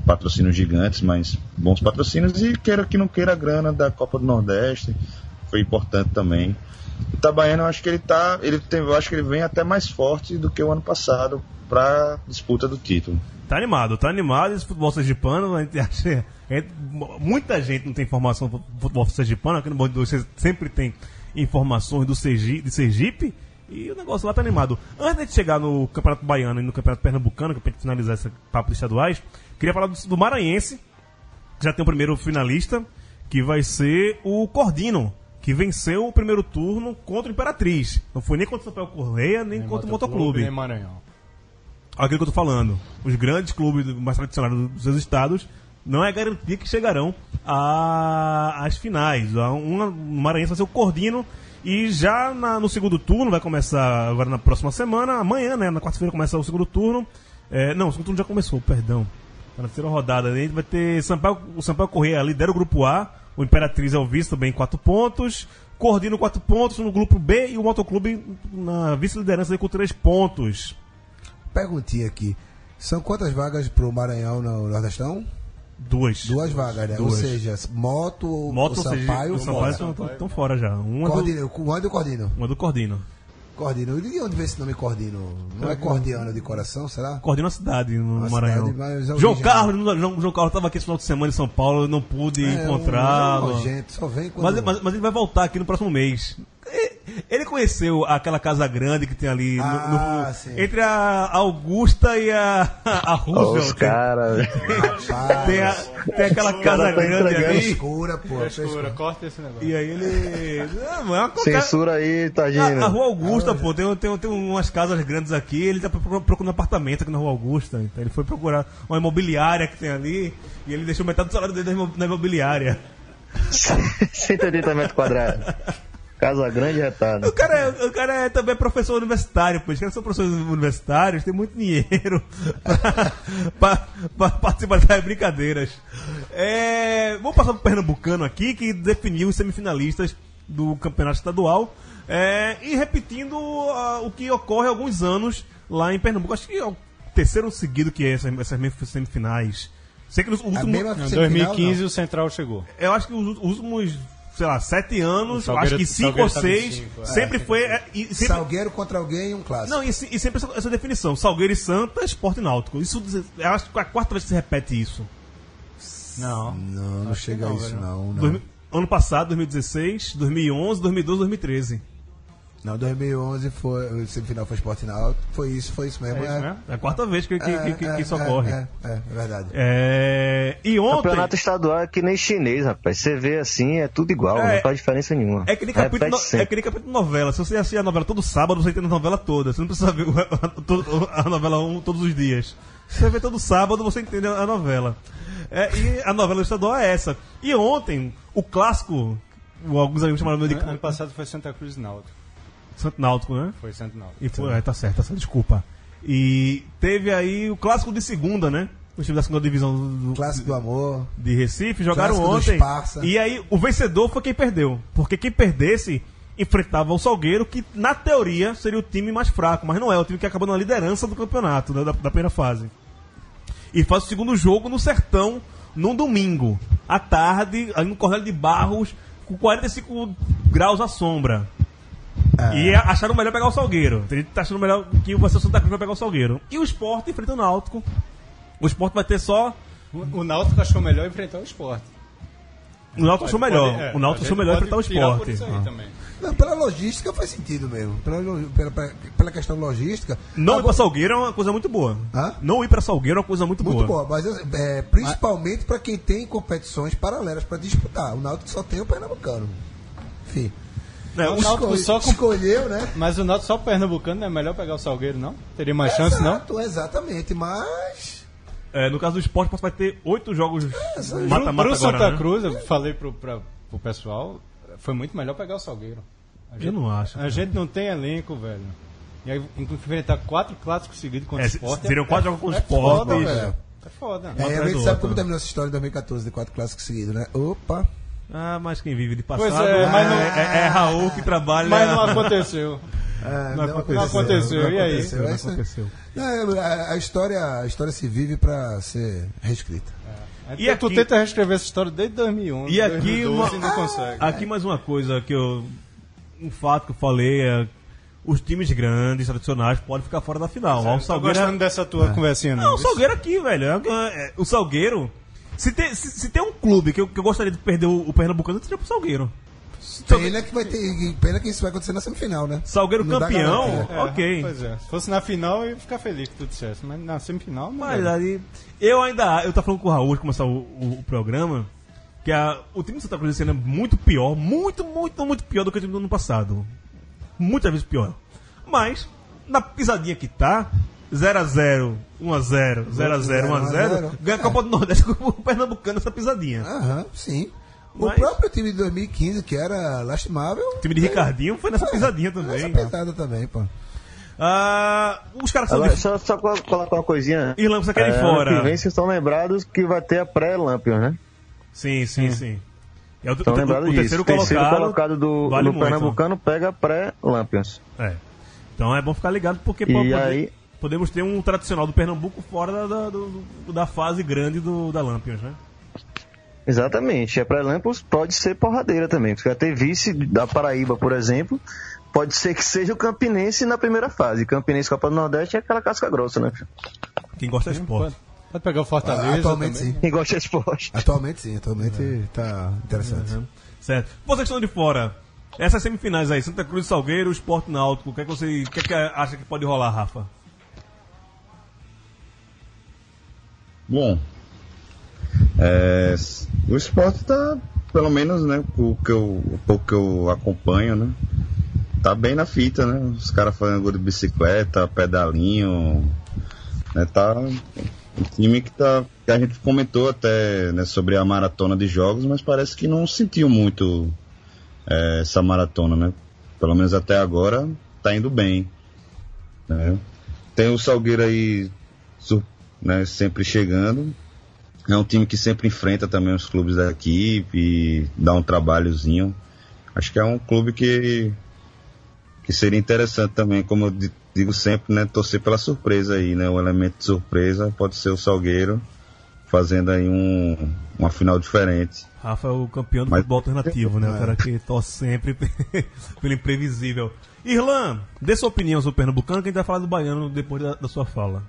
Speaker 4: patrocínios gigantes, mas bons patrocínios e queira que não queira a grana da Copa do Nordeste, foi importante também. O Itabaiana, eu acho que ele tá, ele tem, eu acho que ele vem até mais forte do que o ano passado para disputa do título.
Speaker 1: Tá animado, tá animado esse futebol sergipano. A gente acha, muita gente não tem informação do futebol sergipano. Aqui no Bom de sempre tem informações do Sergi, de Sergipe. E o negócio lá tá animado. Antes de chegar no Campeonato Baiano e no Campeonato Pernambucano, que é pra gente finalizar esse papo de estaduais, queria falar do, do Maranhense, que já tem o primeiro finalista, que vai ser o Cordino, que venceu o primeiro turno contra o Imperatriz. Não foi nem contra o Sampaio Correia, nem, contra o Motoclube.
Speaker 3: Nem Maranhão.
Speaker 1: Aquilo que eu tô falando. Os grandes clubes mais tradicionais dos seus estados não é garantia que chegarão às finais. A Uma, o Maranhense vai ser o Cordino. E já na- no segundo turno, vai começar agora na próxima semana, amanhã, né? Na quarta-feira começa o segundo turno. É, não, o segundo turno já começou, perdão. Tá na terceira rodada. Gente vai ter Sampaio, o Sampaio Correia lidera o grupo A. O Imperatriz é o vice também, 4 pontos. Cordino, 4 pontos no grupo B. E o Motoclube na vice-liderança com 3 pontos.
Speaker 2: Perguntinha aqui. São quantas vagas pro Maranhão no Nordestão?
Speaker 1: Duas.
Speaker 2: Duas vagas, né?
Speaker 1: Duas.
Speaker 2: Ou seja, moto,
Speaker 1: Moto,
Speaker 2: o Sampaio,
Speaker 1: o Sampaio estão, fora já. Uma do,
Speaker 2: Cordino, o do Cordino.
Speaker 1: uma do Cordino.
Speaker 2: Cordino. E de onde vem esse nome Cordino? Não é cordiano de coração, será?
Speaker 1: Cordino é uma cidade no
Speaker 2: Uma
Speaker 1: Maranhão.
Speaker 2: cidade, a
Speaker 1: João Carlos, João, João Carlos estava aqui esse final de semana em São Paulo, eu não pude
Speaker 2: É,
Speaker 1: encontrá-lo.
Speaker 2: um nojento, só vem quando...
Speaker 1: Mas, mas, mas ele vai voltar aqui no próximo mês. Ele conheceu aquela casa grande que tem ali no-
Speaker 2: Ah,
Speaker 1: no-
Speaker 2: sim.
Speaker 1: entre a Augusta e a, a Roosevelt.
Speaker 6: os caras.
Speaker 1: Tem, a- tem aquela casa
Speaker 6: tá
Speaker 1: grande ali.
Speaker 2: frescura, pô.
Speaker 3: Frescura,
Speaker 2: frescura.
Speaker 3: corta esse negócio.
Speaker 1: E aí ele. Não, é uma
Speaker 6: Censura aí,
Speaker 1: A, a
Speaker 6: Tadinho.
Speaker 1: Rua Augusta, pô, tem, tem, tem umas casas grandes aqui, ele tá procurando, apartamento aqui na Rua Augusta. Então ele foi procurar uma imobiliária que tem ali e ele deixou metade do salário dele na na imobiliária.
Speaker 6: 180 metros quadrados. Casa grande e
Speaker 1: O
Speaker 6: retada.
Speaker 1: cara, é, o cara é também professor universitário, pô. Os caras são professores universitários, tem muito dinheiro pra, pra- pra participar das brincadeiras. É, vamos passar pro Pernambucano aqui, que definiu os semifinalistas do campeonato estadual. É, e repetindo ah, o que ocorre há alguns anos lá em Pernambuco. Acho que é o terceiro seguido que é essas, essas semifinais. Sei que nos últimos.
Speaker 3: Em
Speaker 2: semifinal,
Speaker 3: 2015 o Central chegou.
Speaker 1: Eu acho que os últimos, sei lá, sete anos, acho que cinco ou seis,
Speaker 3: 25, é.
Speaker 1: sempre foi. é, e sempre,
Speaker 2: Salgueiro contra alguém e um clássico.
Speaker 1: não, e, e sempre essa, essa definição: Salgueiro e Santa, esporte náutico. Isso, eu acho que é a quarta vez que se repete isso.
Speaker 3: Não.
Speaker 2: Não, não chega a
Speaker 3: não,
Speaker 2: isso,
Speaker 3: velho.
Speaker 2: não. Não,
Speaker 1: mil- ano passado, 2016, 2011, 2012, 2013.
Speaker 2: Não 2011 foi, o semifinal foi Esporte Náutico. Foi isso, foi isso mesmo.
Speaker 3: É isso mesmo?
Speaker 1: É a quarta vez que, que,
Speaker 2: É,
Speaker 1: que, que-
Speaker 2: é,
Speaker 1: isso
Speaker 2: é,
Speaker 1: ocorre.
Speaker 2: É, é, é verdade.
Speaker 1: É, E ontem.
Speaker 6: Campeonato estadual é que nem chinês, rapaz. Você vê assim, é tudo igual,
Speaker 1: É,
Speaker 6: não faz diferença nenhuma.
Speaker 1: É que, nem capítulo, no- é que nem capítulo de novela. Se você assistir a novela todo sábado, você entende a novela toda. Você não precisa ver a, novela um, todos os dias. Se você vê todo sábado, você entende a novela. É, e a novela estadual é essa. E ontem, o clássico, alguns amigos chamaram de
Speaker 3: Ano passado foi Santa Cruz e Náutico.
Speaker 1: Santo Náutico, né?
Speaker 3: Foi Santo Náutico.
Speaker 1: E foi, é, tá certo, tá certo, desculpa. E teve aí o clássico de segunda, né? Os times da segunda divisão do,
Speaker 2: Clássico do amor.
Speaker 1: de Recife jogaram ontem. E aí o vencedor foi quem perdeu. Porque quem perdesse enfrentava o Salgueiro, que na teoria seria o time mais fraco, mas não é, o time que acabou na liderança do campeonato, né, da, da primeira fase. E faz o segundo jogo no Sertão, num domingo, à tarde, ali no Cornélio de Barros, com 45 graus à sombra. E acharam melhor pegar o Salgueiro. Que tá achando melhor que o Santa Cruz vai pegar o Salgueiro. E o Sport enfrenta o Náutico. O Sport vai ter só.
Speaker 3: O, o Náutico achou melhor enfrentar o esporte.
Speaker 1: O Náutico achou melhor.
Speaker 3: Pode- é,
Speaker 1: o Náutico achou melhor enfrentar o Sport.
Speaker 3: por isso aí
Speaker 1: Ah.
Speaker 2: Não, pela logística faz sentido mesmo. Pela, pela, pela, questão logística.
Speaker 1: Não ir
Speaker 2: Agora-
Speaker 1: pra Salgueiro é uma coisa muito boa.
Speaker 2: Hã?
Speaker 1: Não ir pra Salgueiro é uma coisa muito,
Speaker 2: Muito
Speaker 1: boa.
Speaker 2: boa, mas é, principalmente para quem tem competições paralelas para disputar. O Náutico só tem o Pernambucano. Enfim.
Speaker 1: É,
Speaker 3: O
Speaker 1: o-
Speaker 3: Náutico
Speaker 2: escolhe-
Speaker 3: só com-
Speaker 2: escolheu, né?
Speaker 3: Mas o Náutico só o Pernambucano não é melhor pegar o Salgueiro, não? Teria mais chance, não?
Speaker 2: Exato, exatamente, mas.
Speaker 1: é, no caso do Sport, vai ter oito jogos
Speaker 3: Pro,
Speaker 1: mata-mata
Speaker 3: pro
Speaker 1: agora.
Speaker 3: Santa
Speaker 1: né?
Speaker 3: Cruz, eu falei pro, pra, pro pessoal, foi muito melhor pegar o Salgueiro. A
Speaker 1: Eu não acho.
Speaker 3: A gente não tem elenco, velho. E aí enfrentar quatro clássicos seguidos contra
Speaker 1: É,
Speaker 3: o Sport.
Speaker 1: seriam quatro jogos contra o
Speaker 3: é
Speaker 1: Sport,
Speaker 3: Foda, velho. É foda.
Speaker 2: É, a gente sabe
Speaker 1: outro.
Speaker 2: como terminou essa história em 2014 de quatro clássicos seguidos, né? Opa!
Speaker 1: Ah, mas quem vive de passado
Speaker 3: Pois é, mas não-
Speaker 1: é, é Raul que trabalha.
Speaker 3: Mas não aconteceu.
Speaker 2: É,
Speaker 1: Não aconteceu.
Speaker 3: Não aconteceu, e aí?
Speaker 2: aconteceu.
Speaker 1: Não
Speaker 2: É isso aí.
Speaker 1: aconteceu.
Speaker 2: Não, a, a história, a história se vive para ser reescrita.
Speaker 1: E
Speaker 3: E tu
Speaker 1: aqui-
Speaker 3: tenta reescrever essa história desde 2011.
Speaker 1: E aqui
Speaker 3: 2012
Speaker 1: uma-
Speaker 3: e não consegue.
Speaker 1: Aqui mais uma coisa que eu. Um fato que eu falei é. os times grandes, tradicionais, podem ficar fora da final. Ó, o
Speaker 3: Tô
Speaker 1: Salgueiro
Speaker 3: gostando dessa tua conversinha,
Speaker 1: Não,
Speaker 3: não.
Speaker 1: o Salgueiro aqui, velho. é- é- o Salgueiro. Se tem, se, se tem um clube que eu, que eu gostaria de perder o, o Pernambucano, seria pro Salgueiro.
Speaker 2: Pena que vai ter. Pena que isso vai acontecer na semifinal, né?
Speaker 1: Salgueiro
Speaker 2: Não
Speaker 1: campeão.
Speaker 3: É,
Speaker 1: ok.
Speaker 3: Pois é. Se fosse na final, eu ia ficar feliz que tudo certo. Mas na semifinal, não.
Speaker 1: Mas aí, eu ainda. Eu tava falando com o Raul antes de começar o, o- o programa. Que a- o time do Santa Cruz esse ano é muito pior, muito, muito, muito pior do que o time do ano passado. Muitas vezes pior. Mas, na pisadinha que tá, 0x0, 1x0, 0x0, 1x0, ganha a Copa do Nordeste com o Pernambucano essa pisadinha.
Speaker 2: Aham, sim. O
Speaker 1: Mas-
Speaker 2: próprio time de 2015, que era lastimável.
Speaker 1: O time de Ricardinho foi nessa pisadinha
Speaker 2: Essa
Speaker 1: também.
Speaker 2: pesada também, pô.
Speaker 1: Ah, os caras são
Speaker 6: Agora,
Speaker 1: de
Speaker 6: só, só colo- colocar uma coisinha.
Speaker 1: Irlanda, você quer ir
Speaker 6: É,
Speaker 1: fora.
Speaker 6: ano que vem vocês estão lembrados que vai ter a pré-Lampions, né?
Speaker 1: Sim, sim, sim. É o,
Speaker 6: Estão
Speaker 1: o- o
Speaker 6: lembrados disso.
Speaker 1: terceiro
Speaker 6: O terceiro
Speaker 1: colocado,
Speaker 6: colocado do,
Speaker 1: vale
Speaker 6: do
Speaker 1: muito.
Speaker 6: Pernambucano pega a pré-Lampions.
Speaker 1: É. Então é bom ficar ligado porque
Speaker 6: E
Speaker 1: pô, pode-
Speaker 6: aí-
Speaker 1: podemos ter um tradicional do Pernambuco fora da, da, do- da fase grande do, da Lampions, né?
Speaker 6: Exatamente. A pré-Lampions pode ser porradeira também. Porque ter vice da Paraíba, por exemplo. Pode ser que seja o Campinense na primeira fase. Campinense Copa do Nordeste é aquela casca grossa, né?
Speaker 1: Quem gosta de esporte.
Speaker 3: Pode, pegar o Fortaleza.
Speaker 2: Atualmente
Speaker 3: também.
Speaker 2: sim.
Speaker 6: Quem gosta de esporte.
Speaker 2: Atualmente sim, atualmente tá interessante.
Speaker 1: Uhum. Certo. Vocês estão de fora. Essas semifinais aí, Santa Cruz, Salgueiro, Esporte Náutico, o que é que você o que é que acha que pode rolar, Rafa?
Speaker 4: Bom, é, o esporte tá, pelo menos, né, o, que eu, o pouco que eu acompanho, né, tá bem na fita, né, os caras fazendo gol de bicicleta, pedalinho, né, tá um time que tá, que a gente comentou até, né, sobre a maratona de jogos, mas parece que não sentiu muito é, essa maratona, né, pelo menos até agora tá indo bem, né, tem o Salgueiro aí né, sempre chegando. É um time que sempre enfrenta também os clubes daqui e dá um trabalhozinho. Acho que é um clube que, que seria interessante também, como eu di- digo sempre, né, torcer pela surpresa aí, né? O elemento de surpresa pode ser o Salgueiro fazendo aí um, uma final diferente.
Speaker 1: Rafa é o campeão do
Speaker 4: Mas-
Speaker 1: futebol alternativo, né? O cara que torce sempre pelo imprevisível. Irlan, dê sua opinião sobre o Pernambucano, que a gente vai falar do Baiano depois da, da sua fala.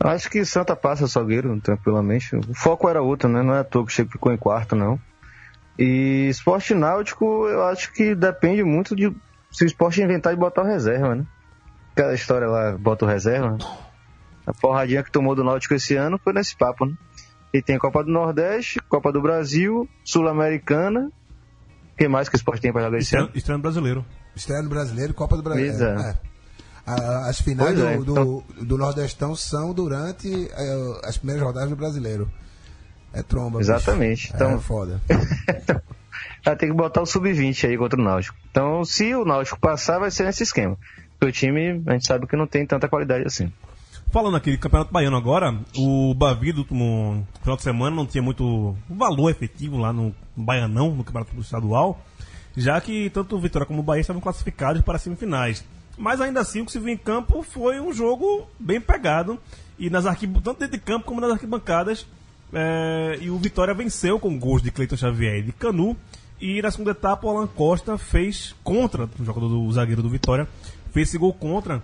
Speaker 6: Acho que Santa passa Salgueiro, tranquilamente. O foco era outro, né? Não é à toa que Chico ficou em quarto, não. E esporte náutico, eu acho que depende muito de se o esporte inventar de botar o reserva, né? Aquela história lá, bota o reserva. A porradinha que tomou do Náutico esse ano foi nesse papo, né? E tem Copa do Nordeste, Copa do Brasil, Sul-Americana. O que mais que o esporte tem pra jogar esse
Speaker 1: Estranho,
Speaker 6: ano?
Speaker 1: estranho brasileiro.
Speaker 2: Estreia no Brasileiro e Copa do Brasil.
Speaker 6: Pois é.
Speaker 2: É. A- As finais
Speaker 6: é,
Speaker 2: do, do, do Nordestão são durante eh, as primeiras rodadas do Brasileiro. É tromba. bicho.
Speaker 6: Exatamente.
Speaker 2: É
Speaker 6: Então-
Speaker 2: foda.
Speaker 6: Vai ter que botar o sub-20 aí contra o Náutico. Então, se o Náutico passar, vai ser nesse esquema. Porque o time, a gente sabe que não tem tanta qualidade assim.
Speaker 1: Falando aqui de Campeonato Baiano agora, o Bavi do último final de semana não tinha muito valor efetivo lá no Baianão, no Campeonato Estadual, já que tanto o Vitória como o Bahia estavam classificados para as semifinais. Mas ainda assim, o que se viu em campo foi um jogo bem pegado, e nas arqui... tanto dentro de campo como nas arquibancadas, é, e o Vitória venceu com gols de Cleiton Xavier e de Canu, e na segunda etapa o Alan Costa fez contra, o jogador do o zagueiro do Vitória, fez esse gol contra,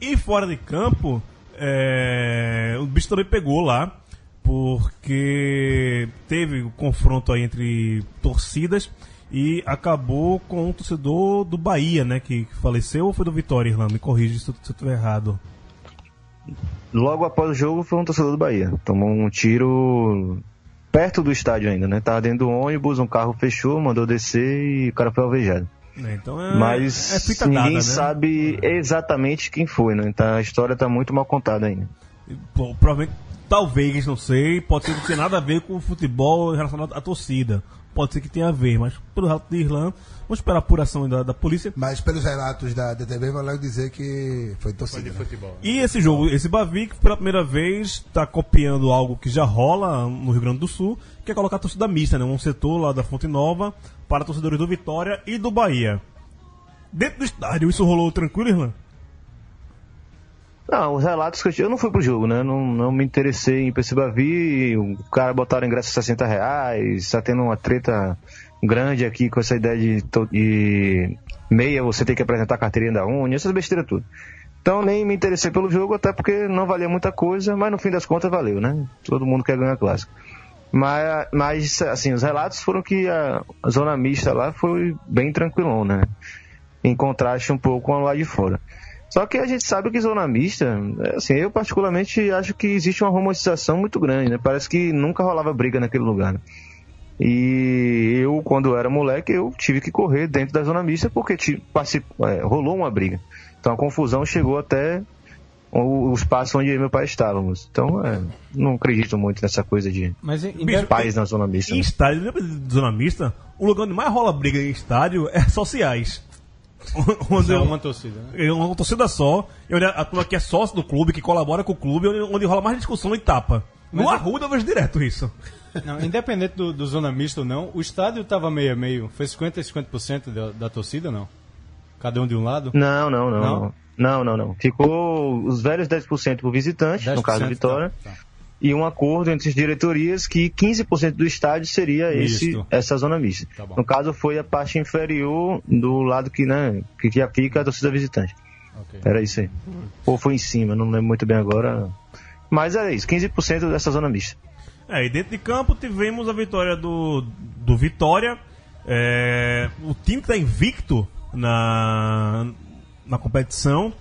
Speaker 1: e fora de campo, é, o bicho também pegou lá, porque teve o confronto aí entre torcidas e acabou com o torcedor do Bahia, né? Que, faleceu ou foi do Vitória, Irlanda? Me corrija se eu estiver errado.
Speaker 6: Logo após o jogo, foi um torcedor do Bahia. Tomou um tiro perto do estádio ainda, né? Tava dentro do ônibus, um carro fechou, mandou descer e o cara foi alvejado.
Speaker 1: né? Então é,
Speaker 6: Mas
Speaker 1: é
Speaker 6: ninguém
Speaker 1: dada, né?
Speaker 6: sabe exatamente quem foi, né? Então a história tá muito mal contada ainda.
Speaker 1: Pô, provavelmente, talvez, não sei, pode ser que não tenha nada a ver com o futebol relacionado à torcida. Pode ser que tenha a ver, mas pelo relato de Irlanda, vamos esperar a apuração da, da polícia.
Speaker 2: Mas pelos relatos da DTV, logo dizer que foi torcida. né?
Speaker 1: E esse jogo, esse Bavi, que pela primeira vez está copiando algo que já rola no Rio Grande do Sul, que é colocar a torcida mista, né? Um setor lá da Fonte Nova para torcedores do Vitória e do Bahia. Dentro do estádio, isso rolou tranquilo, Irlan?
Speaker 6: Não, os relatos que eu eu não fui pro jogo, né? Não, não me interessei em Percebavi, o cara botaram ingresso a 60 reais, está tendo uma treta grande aqui com essa ideia de, de meia, você tem que apresentar a carteirinha da Uni, essas besteiras tudo. Então nem me interessei pelo jogo, até porque não valia muita coisa, mas no fim das contas valeu, né? Todo mundo quer ganhar clássico. Mas, mas assim, os relatos foram que a, zona mista lá foi bem tranquilona, né? Em contraste um pouco com a lá de fora. Só que a gente sabe que zona mista, é, assim, eu particularmente acho que existe uma romantização muito grande, né? Parece que nunca rolava briga naquele lugar. né? E eu, quando era moleque, eu tive que correr dentro da zona mista porque é, rolou uma briga. Então a confusão chegou até o, o espaço onde eu e meu pai estávamos. Então, é, não acredito muito nessa coisa de
Speaker 3: Mas em, em
Speaker 6: paz na zona mista.
Speaker 1: Em
Speaker 6: né?
Speaker 1: estádio, lembra de zona mista? O lugar onde mais rola briga em estádio é sociais. Onde
Speaker 3: é
Speaker 1: eu-
Speaker 3: uma torcida, né?
Speaker 1: É uma torcida só, e onde a turma que é sócio do clube, que colabora com o clube, onde, onde rola mais discussão e tapa. No
Speaker 3: Mas é-
Speaker 1: Arruda eu vejo direto isso.
Speaker 3: Não, independente do, do zona mista ou não, o estádio tava meio a meio. Foi 50% e 50% da, da torcida, não? Cada um de um lado?
Speaker 6: Não, não, não.
Speaker 3: Não?
Speaker 6: Não, não, não. Ficou os velhos 10% pro visitante, no caso do
Speaker 3: 10%,
Speaker 6: Vitória.
Speaker 3: tá, tá.
Speaker 6: E um acordo entre as diretorias que 15% do estádio seria esse, essa zona mista.
Speaker 3: Tá
Speaker 6: no caso, foi a parte inferior do lado que, né, que já fica a torcida visitante.
Speaker 3: Ok.
Speaker 6: Era isso aí. Ou foi em cima, não lembro muito bem agora. Mas era isso, 15% dessa zona mista.
Speaker 1: É, e dentro de campo tivemos a vitória do, do Vitória. É, o time que tá invicto na, na competição.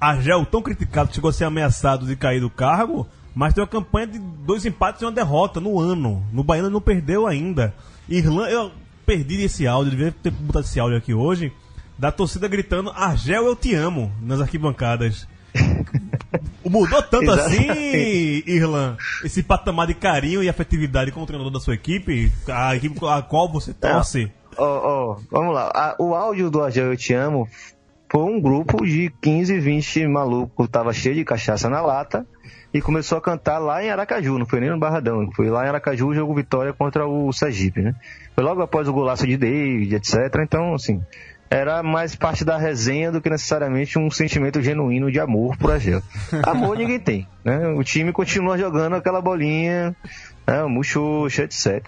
Speaker 1: Argel, tão criticado, chegou a ser ameaçado de cair do cargo, mas tem uma campanha de dois empates e uma derrota no ano. No Baiano não perdeu ainda. Irlanda, eu perdi esse áudio, devia ter botado esse áudio aqui hoje, da torcida gritando Argel, eu te amo, nas arquibancadas. Mudou tanto assim, Irlan, esse patamar de carinho e afetividade com o treinador da sua equipe, a equipe a qual você torce.
Speaker 6: Ó, ó, vamos lá. A- o áudio do Argel Eu Te Amo foi um grupo de 15, 20 malucos, tava cheio de cachaça na lata e começou a cantar lá em Aracaju, não foi nem no Barradão, foi lá em Aracaju o jogo Vitória contra o Sergipe, né? Foi logo após o golaço de David, etc. Então, assim, era mais parte da resenha do que necessariamente um sentimento genuíno de amor por Argel. Amor ninguém tem, né? O time continua jogando aquela bolinha, né? Muxoxa, etc.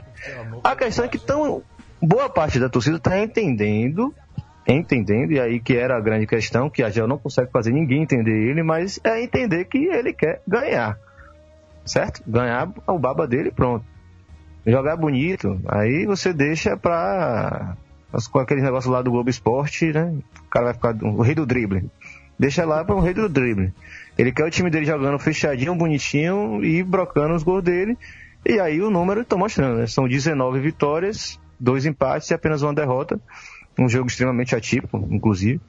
Speaker 6: A questão é que tão, boa parte da torcida está entendendo, entendendo, e aí que era a grande questão, que a Gel não consegue fazer ninguém entender ele, mas é entender que ele quer ganhar. Certo? Ganhar o baba dele pronto. Jogar bonito, aí você deixa pra. Com aquele negócio lá do Globo Esporte, né? O cara vai ficar o rei do drible. Deixa lá para o rei do drible. Ele quer o time dele jogando fechadinho, bonitinho e brocando os gols dele. E aí o número está mostrando, né? São 19 vitórias, dois empates e apenas uma derrota. Um jogo extremamente atípico, inclusive.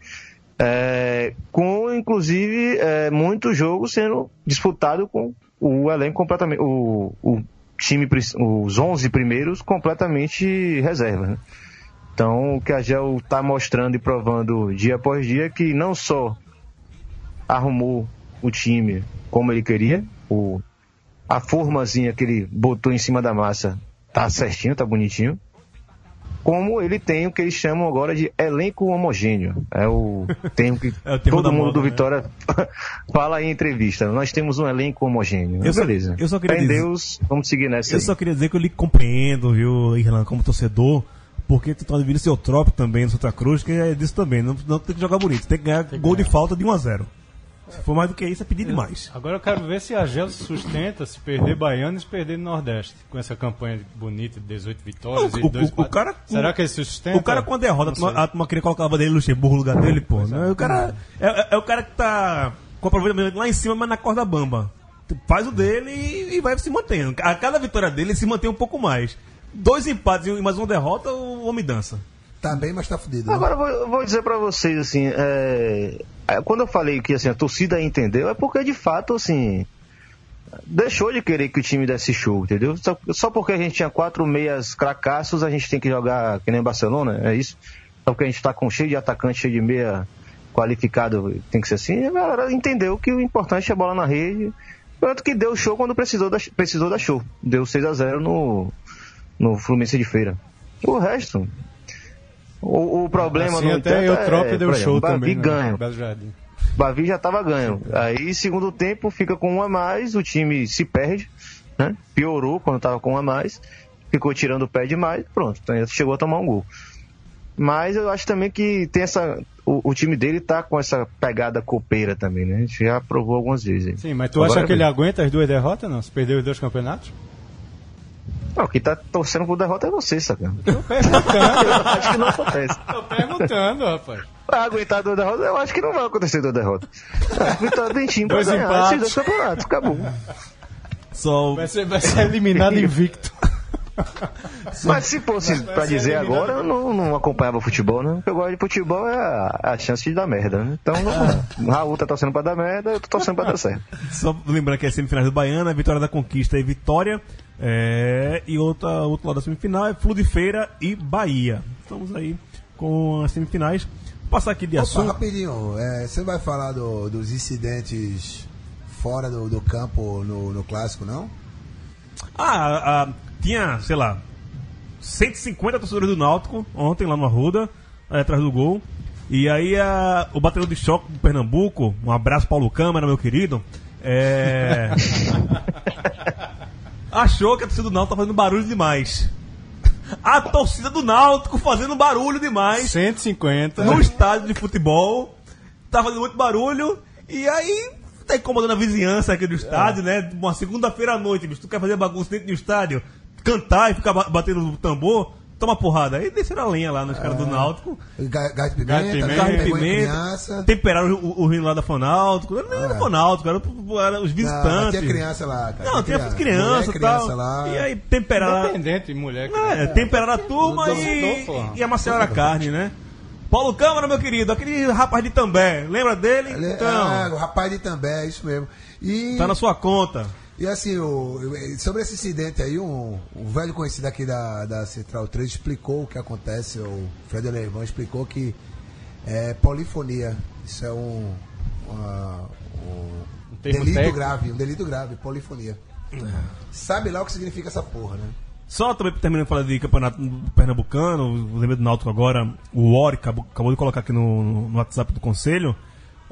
Speaker 6: É, com, inclusive, é, muito jogo sendo disputado com o elenco completamente. O, o time, os 11 primeiros completamente reserva. Né? Então, o que a Gel está mostrando e provando dia após dia é que não só arrumou o time como ele queria, o, a formazinha que ele botou em cima da massa tá certinho, tá bonitinho. Como ele tem o que eles chamam agora de elenco homogêneo. É o termo que
Speaker 1: É o termo
Speaker 6: todo mundo
Speaker 1: moda,
Speaker 6: do
Speaker 1: né?
Speaker 6: Vitória fala em entrevista. Nós temos um elenco homogêneo.
Speaker 1: Eu só-
Speaker 6: Beleza.
Speaker 1: eu só queria
Speaker 6: Fé em
Speaker 1: dizer-
Speaker 6: Deus, vamos seguir nessa
Speaker 1: Eu
Speaker 6: aí.
Speaker 1: só queria dizer que eu lhe compreendo, viu, Irlan, como torcedor, porque tu tá vindo seu trope também no Santa Cruz, que é disso também. Não, não tem que jogar bonito, tem que ganhar gol de falta de 1 a 0 Se for mais do que isso, é pedir demais.
Speaker 3: Agora eu quero ver se a Gel se sustenta se perder Baiano e se perder no Nordeste. Com essa campanha bonita de 18 vitórias
Speaker 1: O-
Speaker 3: e
Speaker 1: o-
Speaker 3: dois
Speaker 1: o- o cara-
Speaker 3: Será que ele se sustenta?
Speaker 1: O cara, quando derrota, a
Speaker 3: Não
Speaker 1: turma,
Speaker 3: sei.
Speaker 1: a turma queria colocar a bandeira Luxemburgo no lugar dele, pô. né? O cara é, é- é o cara que tá com aproveitamento lá em cima, mas na corda bamba. Faz o dele e, e vai se mantendo. A cada vitória dele, ele se mantém um pouco mais. Dois empates e mais uma derrota, o homem dança.
Speaker 2: Tá bem, mas tá fudido. né?
Speaker 6: Agora eu vou, vou dizer pra vocês assim, é, é, quando eu falei que assim, a torcida entendeu, é porque de fato assim deixou de querer que o time desse show, entendeu? Só, só porque a gente tinha quatro meias cracassos, a gente tem que jogar que nem Barcelona, é isso? Só porque a gente tá com cheio de atacante, cheio de meia qualificado, tem que ser assim. A galera entendeu que o importante é bola na rede. Tanto que deu show quando precisou da, precisou da show. Deu 6 a 0 no, no Fluminense de Feira. O resto, o, o problema
Speaker 3: assim,
Speaker 6: no
Speaker 3: até eu
Speaker 6: entanto,
Speaker 3: trope
Speaker 6: é,
Speaker 3: deu
Speaker 6: por
Speaker 3: show
Speaker 6: exemplo,
Speaker 3: também.
Speaker 6: Babi
Speaker 3: né?
Speaker 6: ganha.
Speaker 3: Jardim.
Speaker 6: Bavi já estava ganho. Aí, segundo tempo, fica com um a mais, o time se perde, né? Piorou quando estava com um a mais, ficou tirando o pé demais, pronto, então chegou a tomar um gol. Mas eu acho também que tem essa. O, o time dele tá com essa pegada copeira também, né? A gente já provou algumas vezes. hein?
Speaker 3: Sim, mas tu
Speaker 6: Agora
Speaker 3: acha que ele aguenta as duas derrotas, não? Se perdeu os dois campeonatos?
Speaker 6: Não, quem tá torcendo por derrota é você, sacana.
Speaker 3: Tô perguntando,
Speaker 6: Eu acho que não acontece.
Speaker 3: tô perguntando, rapaz.
Speaker 6: Pra aguentar duas derrotas, eu acho que não vai acontecer duas derrotas. Vitória tem time pra
Speaker 3: Dois
Speaker 6: ganhar
Speaker 3: empates.
Speaker 6: esses dois campeonatos, acabou.
Speaker 1: Só o-
Speaker 3: Vai ser, vai ser eliminado invicto.
Speaker 6: Mas se fosse pra dizer agora, eu não, não acompanhava futebol, né? O que eu gosto de futebol é a, a chance de dar merda, né? Então, o Raul tá torcendo pra dar merda, eu tô torcendo pra dar certo.
Speaker 1: Só lembrando que é semifinais do Baiana, Vitória da Conquista e Vitória. É, e outra, outro lado da semifinal é Flu de Feira e Bahia. Estamos aí com as semifinais. Vou passar aqui de
Speaker 2: Opa,
Speaker 1: assunto.
Speaker 2: rapidinho, é, você vai falar do- dos incidentes fora do, do campo no, no clássico, não?
Speaker 1: Ah, ah, tinha, sei lá, 150 torcedores do Náutico ontem lá no Arruda, aí atrás do gol. E aí a- o batedor de choque do Pernambuco, um abraço Paulo Câmara, meu querido, é... achou que a torcida do Náutico tá fazendo barulho demais. A torcida do Náutico fazendo barulho demais
Speaker 3: 150.
Speaker 1: no estádio de futebol, tá fazendo muito barulho, e aí tá incomodando a vizinhança aqui do estádio, né? Uma segunda-feira à noite, bicho, tu quer fazer bagunça dentro do estádio, cantar e ficar ba- batendo no tambor, toma porrada. Aí desceram a lenha lá nos caras do Náutico,
Speaker 2: Ga- Gás de
Speaker 3: Gás
Speaker 2: pimenta,
Speaker 3: de pimenta.
Speaker 1: pimenta,
Speaker 2: criança.
Speaker 1: temperaram o, o rio lá da Fonáutico, não era o Fonáutico, era, era os
Speaker 2: Não,
Speaker 1: visitantes.
Speaker 2: tinha criança lá, cara.
Speaker 1: Não, tinha
Speaker 2: criança.
Speaker 1: criança
Speaker 2: Mulher,
Speaker 1: e tal.
Speaker 2: criança lá.
Speaker 1: E aí temperaram.
Speaker 3: Independente, mulher.
Speaker 1: É, temperaram a turma
Speaker 3: Não
Speaker 1: e, e amassaram a carne, né? Paulo Câmara, meu querido, aquele rapaz de També, lembra dele?
Speaker 2: Ele-
Speaker 1: Então,
Speaker 2: ah, o rapaz de também, é isso mesmo. E,
Speaker 1: tá na sua conta.
Speaker 2: E assim, o- sobre esse incidente aí, um, um velho conhecido aqui da, da Central 3 explicou o que acontece, o Fred Alemão explicou que é polifonia. Isso é um, uma- um
Speaker 3: termo
Speaker 2: delito
Speaker 3: técnico.
Speaker 2: grave, um delito grave, polifonia. Sabe lá o que significa essa porra, né?
Speaker 1: Só também terminando de falar de campeonato pernambucano, lembrei do Náutico agora, o Ori acabou, acabou de colocar aqui no, no WhatsApp do Conselho,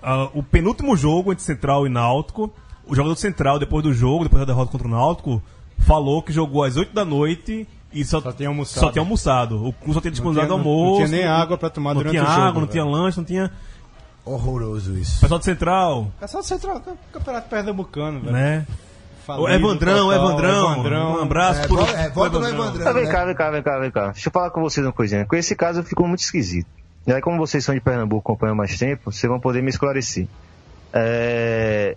Speaker 1: ah, o penúltimo jogo entre Central e Náutico, o jogador Central, depois do jogo, depois da derrota contra o Náutico, falou que jogou às 8 da noite e só,
Speaker 3: Só tinha almoçado.
Speaker 1: Só tinha almoçado. O clube só tinha disponibilizado
Speaker 3: tinha- não-
Speaker 1: almoço.
Speaker 3: não tinha nem água pra tomar
Speaker 1: não
Speaker 3: durante
Speaker 1: tinha
Speaker 3: o jogo,
Speaker 1: água, não
Speaker 3: velho.
Speaker 1: tinha lanche, não tinha...
Speaker 2: Horroroso isso.
Speaker 1: Pessoal de Central,
Speaker 3: É só central, campeonato pernambucano, velho.
Speaker 1: né?
Speaker 3: Falido
Speaker 1: O Evandrão,
Speaker 3: total,
Speaker 1: Evandrão,
Speaker 3: Evandrão.
Speaker 1: um abraço
Speaker 2: É,
Speaker 1: pro,
Speaker 2: vo- é,
Speaker 1: pro
Speaker 2: volta no Evandrão.
Speaker 6: Ah, vem
Speaker 2: né?
Speaker 6: cá, vem cá, vem cá, vem cá. Deixa eu falar com vocês uma coisinha. Com esse caso ficou muito esquisito. E aí, como vocês são de Pernambuco, acompanham mais tempo, vocês vão poder me esclarecer. É...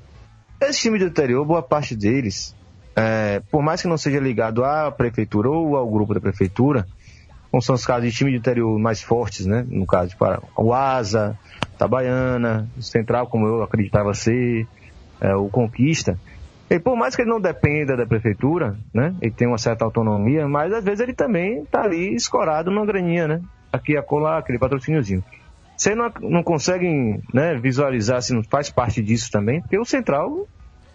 Speaker 6: Esse time do interior, boa parte deles, é, por mais que não seja ligado à prefeitura ou ao grupo da prefeitura, como são os casos de time de interior mais fortes, né? No caso de Pará, o Asa, Tabaiana, o Central, como eu acreditava ser, é, o Conquista. E por mais que ele não dependa da prefeitura, né? Ele tem uma certa autonomia, mas às vezes ele também tá ali escorado numa graninha, né? Aqui, acolá, aquele patrocíniozinho. Você não, não conseguem né, visualizar se não faz parte disso também, porque o Central,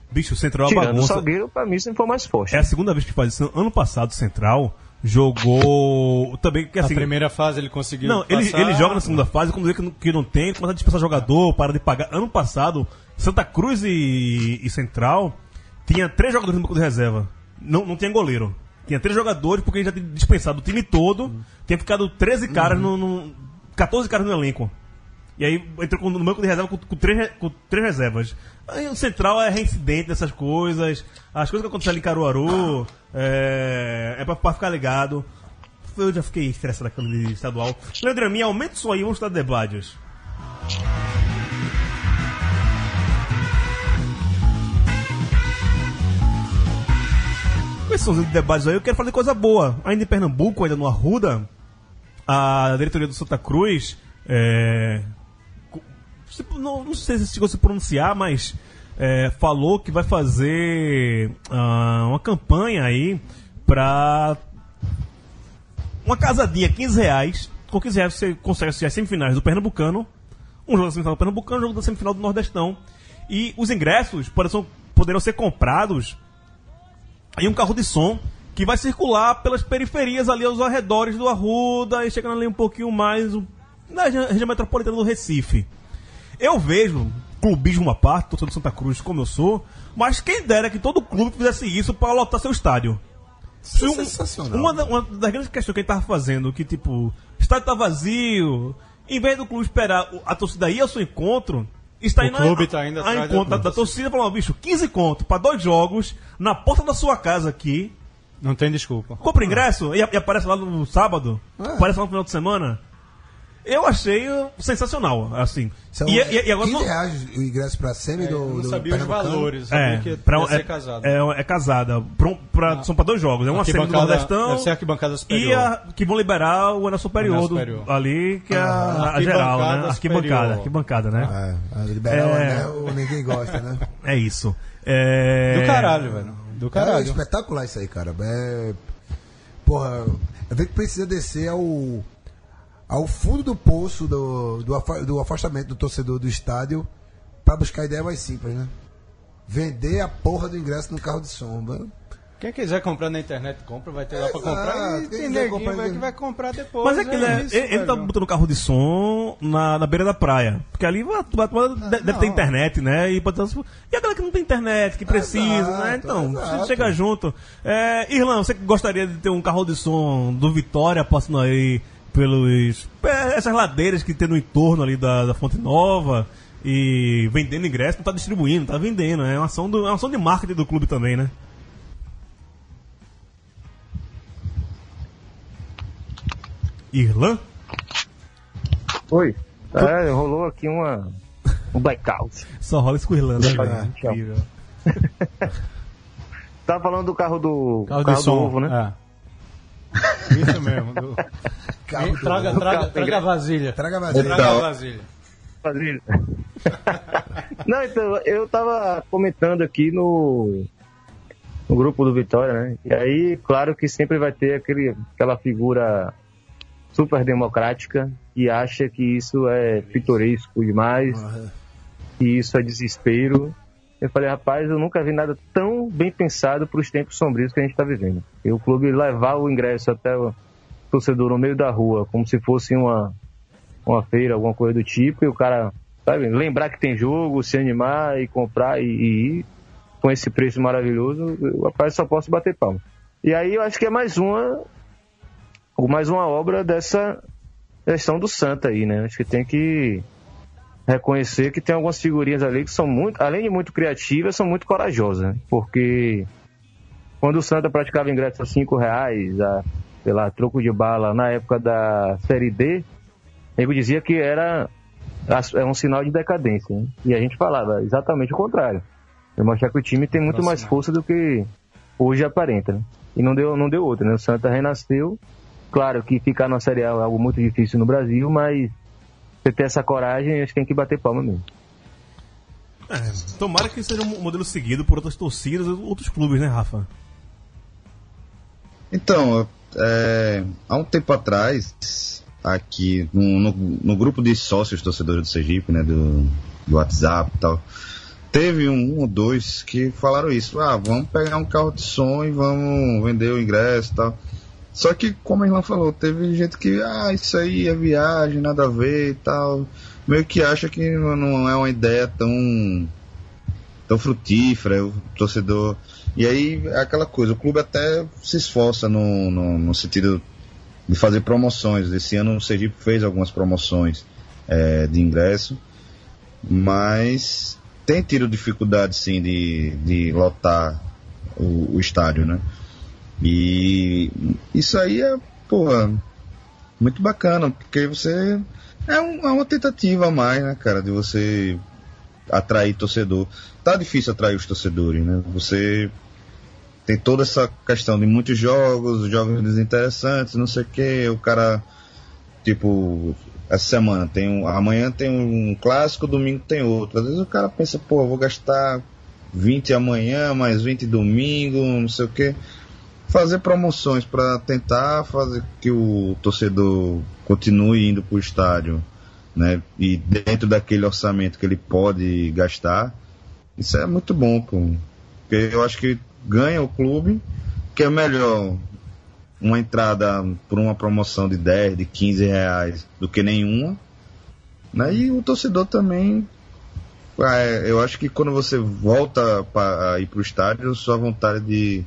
Speaker 1: Bicho, o Central é uma
Speaker 6: tirando o
Speaker 1: bagunça.
Speaker 6: Salgueiro, pra mim sempre foi mais forte.
Speaker 1: É a segunda vez que faz isso. Ano passado, o Central jogou também. Que,
Speaker 3: Na
Speaker 1: assim,
Speaker 3: primeira fase ele conseguiu.
Speaker 1: não, ele,
Speaker 3: passar.
Speaker 1: ele joga na segunda fase, quando vê que não, que não tem, começa a dispensar jogador, para de pagar. Ano passado, Santa Cruz e, e Central tinha três jogadores no banco de reserva. Não, não tinha goleiro. Tinha três jogadores porque ele já tinha dispensado o time todo. Tinha ficado 13 caras no, no. 14 caras no elenco. E aí entrou no banco de reserva com, com três, com três reservas. Aí o Central é reincidente dessas coisas. As coisas que acontecem ali em Caruaru é, é pra, pra ficar ligado. Eu já fiquei estressado aqui de estadual. Leandro Amin, aumenta isso aí, vamos estar deblagens. Com esses de debates aí, eu quero falar de coisa boa. Ainda em Pernambuco, ainda no Arruda, a diretoria do Santa Cruz é, não, não sei se chegou a se pronunciar, mas é, falou que vai fazer ah, uma campanha aí pra uma casadinha, 15 reais. Com 15 reais você consegue assistir as semifinais do Pernambucano, um jogo da semifinal do Pernambucano, um jogo da semifinal do Nordestão. E os ingressos poderão, poderão ser comprados em um carro de som que vai circular pelas periferias ali aos arredores do Arruda e chegando ali um pouquinho mais na regi- região metropolitana do Recife. Eu vejo clubismo à parte, torcedor do Santa Cruz como eu sou, mas quem dera que todo clube fizesse isso para lotar seu estádio. Um-
Speaker 2: sensacional.
Speaker 1: Uma, da- uma das grandes questões que ele tava fazendo, que tipo, o estádio tá vazio, em vez do clube esperar a torcida ir ao seu encontro, está
Speaker 3: O
Speaker 1: indo
Speaker 3: clube
Speaker 1: a,
Speaker 3: tá indo
Speaker 1: a encontro da, da
Speaker 3: torcida.
Speaker 1: torcida falando, bicho, 15 conto para dois jogos, na porta da sua casa aqui,
Speaker 3: Não tem desculpa.
Speaker 1: compra ingresso e, e aparece lá no sábado,
Speaker 2: É.
Speaker 1: aparece lá no final de semana. Eu achei sensacional, assim.
Speaker 2: São
Speaker 1: e, e, e agora
Speaker 2: 15
Speaker 1: não-
Speaker 2: reais o ingresso pra semi
Speaker 3: É,
Speaker 2: do,
Speaker 3: eu não
Speaker 2: do
Speaker 3: sabia os valores.
Speaker 1: É,
Speaker 3: que
Speaker 1: pra, é,
Speaker 3: ser casado.
Speaker 1: é, é casada. Pra, pra- são para dois jogos. É uma semi do Nordestão
Speaker 3: deve ser arquibancada superior.
Speaker 1: e a, que vão liberar o anel superior, do-
Speaker 3: superior.
Speaker 1: ali, que é a, a
Speaker 3: Arquibancada
Speaker 1: geral, né?
Speaker 3: superior.
Speaker 1: Arquibancada, arquibancada, né?
Speaker 2: É, a liberar o
Speaker 1: É.
Speaker 2: anel ninguém gosta, né?
Speaker 1: É, isso. É...
Speaker 3: Do caralho, velho. Do
Speaker 2: É
Speaker 3: caralho.
Speaker 2: espetacular isso aí, cara. É... Porra, vejo que precisa descer ao, ao fundo do poço do, do, afa- do afastamento do torcedor do estádio pra buscar a ideia mais simples, né? Vender a porra do ingresso no carro de sombra.
Speaker 3: Quem quiser comprar na internet, compra, vai ter lá pra comprar. E
Speaker 2: quem
Speaker 3: tem neguinho
Speaker 2: comprar,
Speaker 3: vai, que vai comprar depois.
Speaker 1: Mas é que né,
Speaker 3: isso,
Speaker 1: ele, ele tá botando carro de som na, na beira da praia. Porque ali vai- vai- vai- de- deve ter internet, né? E, pode ter- e a galera que não tem internet, que precisa,
Speaker 2: Exato,
Speaker 1: né? Então,
Speaker 2: exato.
Speaker 1: chega junto. É, Irlão, você gostaria de ter um carro de som do Vitória passando aí pelos. é, essas ladeiras que tem no entorno ali da, da Fonte Nova e vendendo ingresso, não tá distribuindo, tá vendendo. É uma ação, do, é uma ação de marketing do clube também, né? Irlan?
Speaker 6: Oi. É, rolou aqui uma. Um blackout.
Speaker 1: Só rola isso com o Irlan, né, velho? Incrível.
Speaker 6: Tava falando do carro do.
Speaker 3: Carro,
Speaker 6: carro
Speaker 3: som,
Speaker 6: do ovo, né?
Speaker 3: É. Isso mesmo. do-
Speaker 2: Carro do-
Speaker 3: Traga,
Speaker 6: do
Speaker 3: traga,
Speaker 6: carro
Speaker 3: traga a vasilha.
Speaker 2: Traga vazio.
Speaker 4: Então.
Speaker 3: Traga a vasilha.
Speaker 6: Quadrilha. Não, então, eu tava comentando aqui no, no grupo do Vitória, né? E aí, claro que sempre vai ter aquele, aquela figura super democrática que acha que isso é pitoresco demais, que isso é desespero. Eu falei, rapaz, eu nunca vi nada tão bem pensado para os tempos sombrios que a gente está vivendo. E o clube levar o ingresso até o torcedor no meio da rua, como se fosse uma, uma feira, alguma coisa do tipo, e o cara, sabe, lembrar que tem jogo, se animar e comprar e, e ir com esse preço maravilhoso, eu, rapaz, só posso bater palma. E aí eu acho que é mais uma mais uma obra dessa gestão do Santa aí, né? Acho que tem que reconhecer que tem algumas figurinhas ali que são muito, além de muito criativas, são muito corajosas, né? porque quando o Santa praticava ingresso a cinco reais, a, sei lá, troco de bala na época da Série D, nego dizia que era é um sinal de decadência. né? E a gente falava exatamente o contrário. Vai mostrar que o time tem muito mais força do que hoje aparenta. né? E não deu, não deu outra, né? O Santa renasceu. Claro que ficar na Série A é algo muito difícil no Brasil, mas você ter essa coragem, acho que tem que bater palma mesmo.
Speaker 1: É, tomara que seja um modelo seguido por outras torcidas e outros clubes, né, Rafa?
Speaker 4: Então, é, há um tempo atrás, aqui no, no, no grupo de sócios torcedores do Sergipe, né, do, do WhatsApp e tal, teve um ou dois que falaram isso. Ah, vamos pegar um carro de som e vamos vender o ingresso e tal. Só que, como a Irlan falou, teve gente que, ah, isso aí é viagem, nada a ver e tal. Meio que acha que não é uma ideia tão, tão frutífera, o torcedor. E aí é aquela coisa, o clube até se esforça no, no, no sentido de fazer promoções. Esse ano o Sergipe fez algumas promoções é, de ingresso, mas tem tido dificuldade sim de, de lotar o, o estádio, né? E isso aí é, porra, muito bacana, porque você. É, um, é uma tentativa a mais, né, cara, de você atrair torcedor. Tá difícil atrair os torcedores, né? Você tem toda essa questão de muitos jogos, jogos desinteressantes, não sei o que, o cara, tipo, essa semana tem um. Amanhã tem um clássico, domingo tem outro. Às vezes o cara pensa, pô, vou gastar 20 amanhã, mais 20 domingo, não sei o que fazer promoções para tentar fazer que o torcedor continue indo para o estádio, né? E dentro daquele orçamento que ele pode gastar, isso é muito bom, pô. Porque eu acho que ganha o clube, que é melhor uma entrada por uma promoção de 10, de 15 reais do que nenhuma, né? E o torcedor também É, eu acho que quando você volta para ir pro estádio, sua vontade de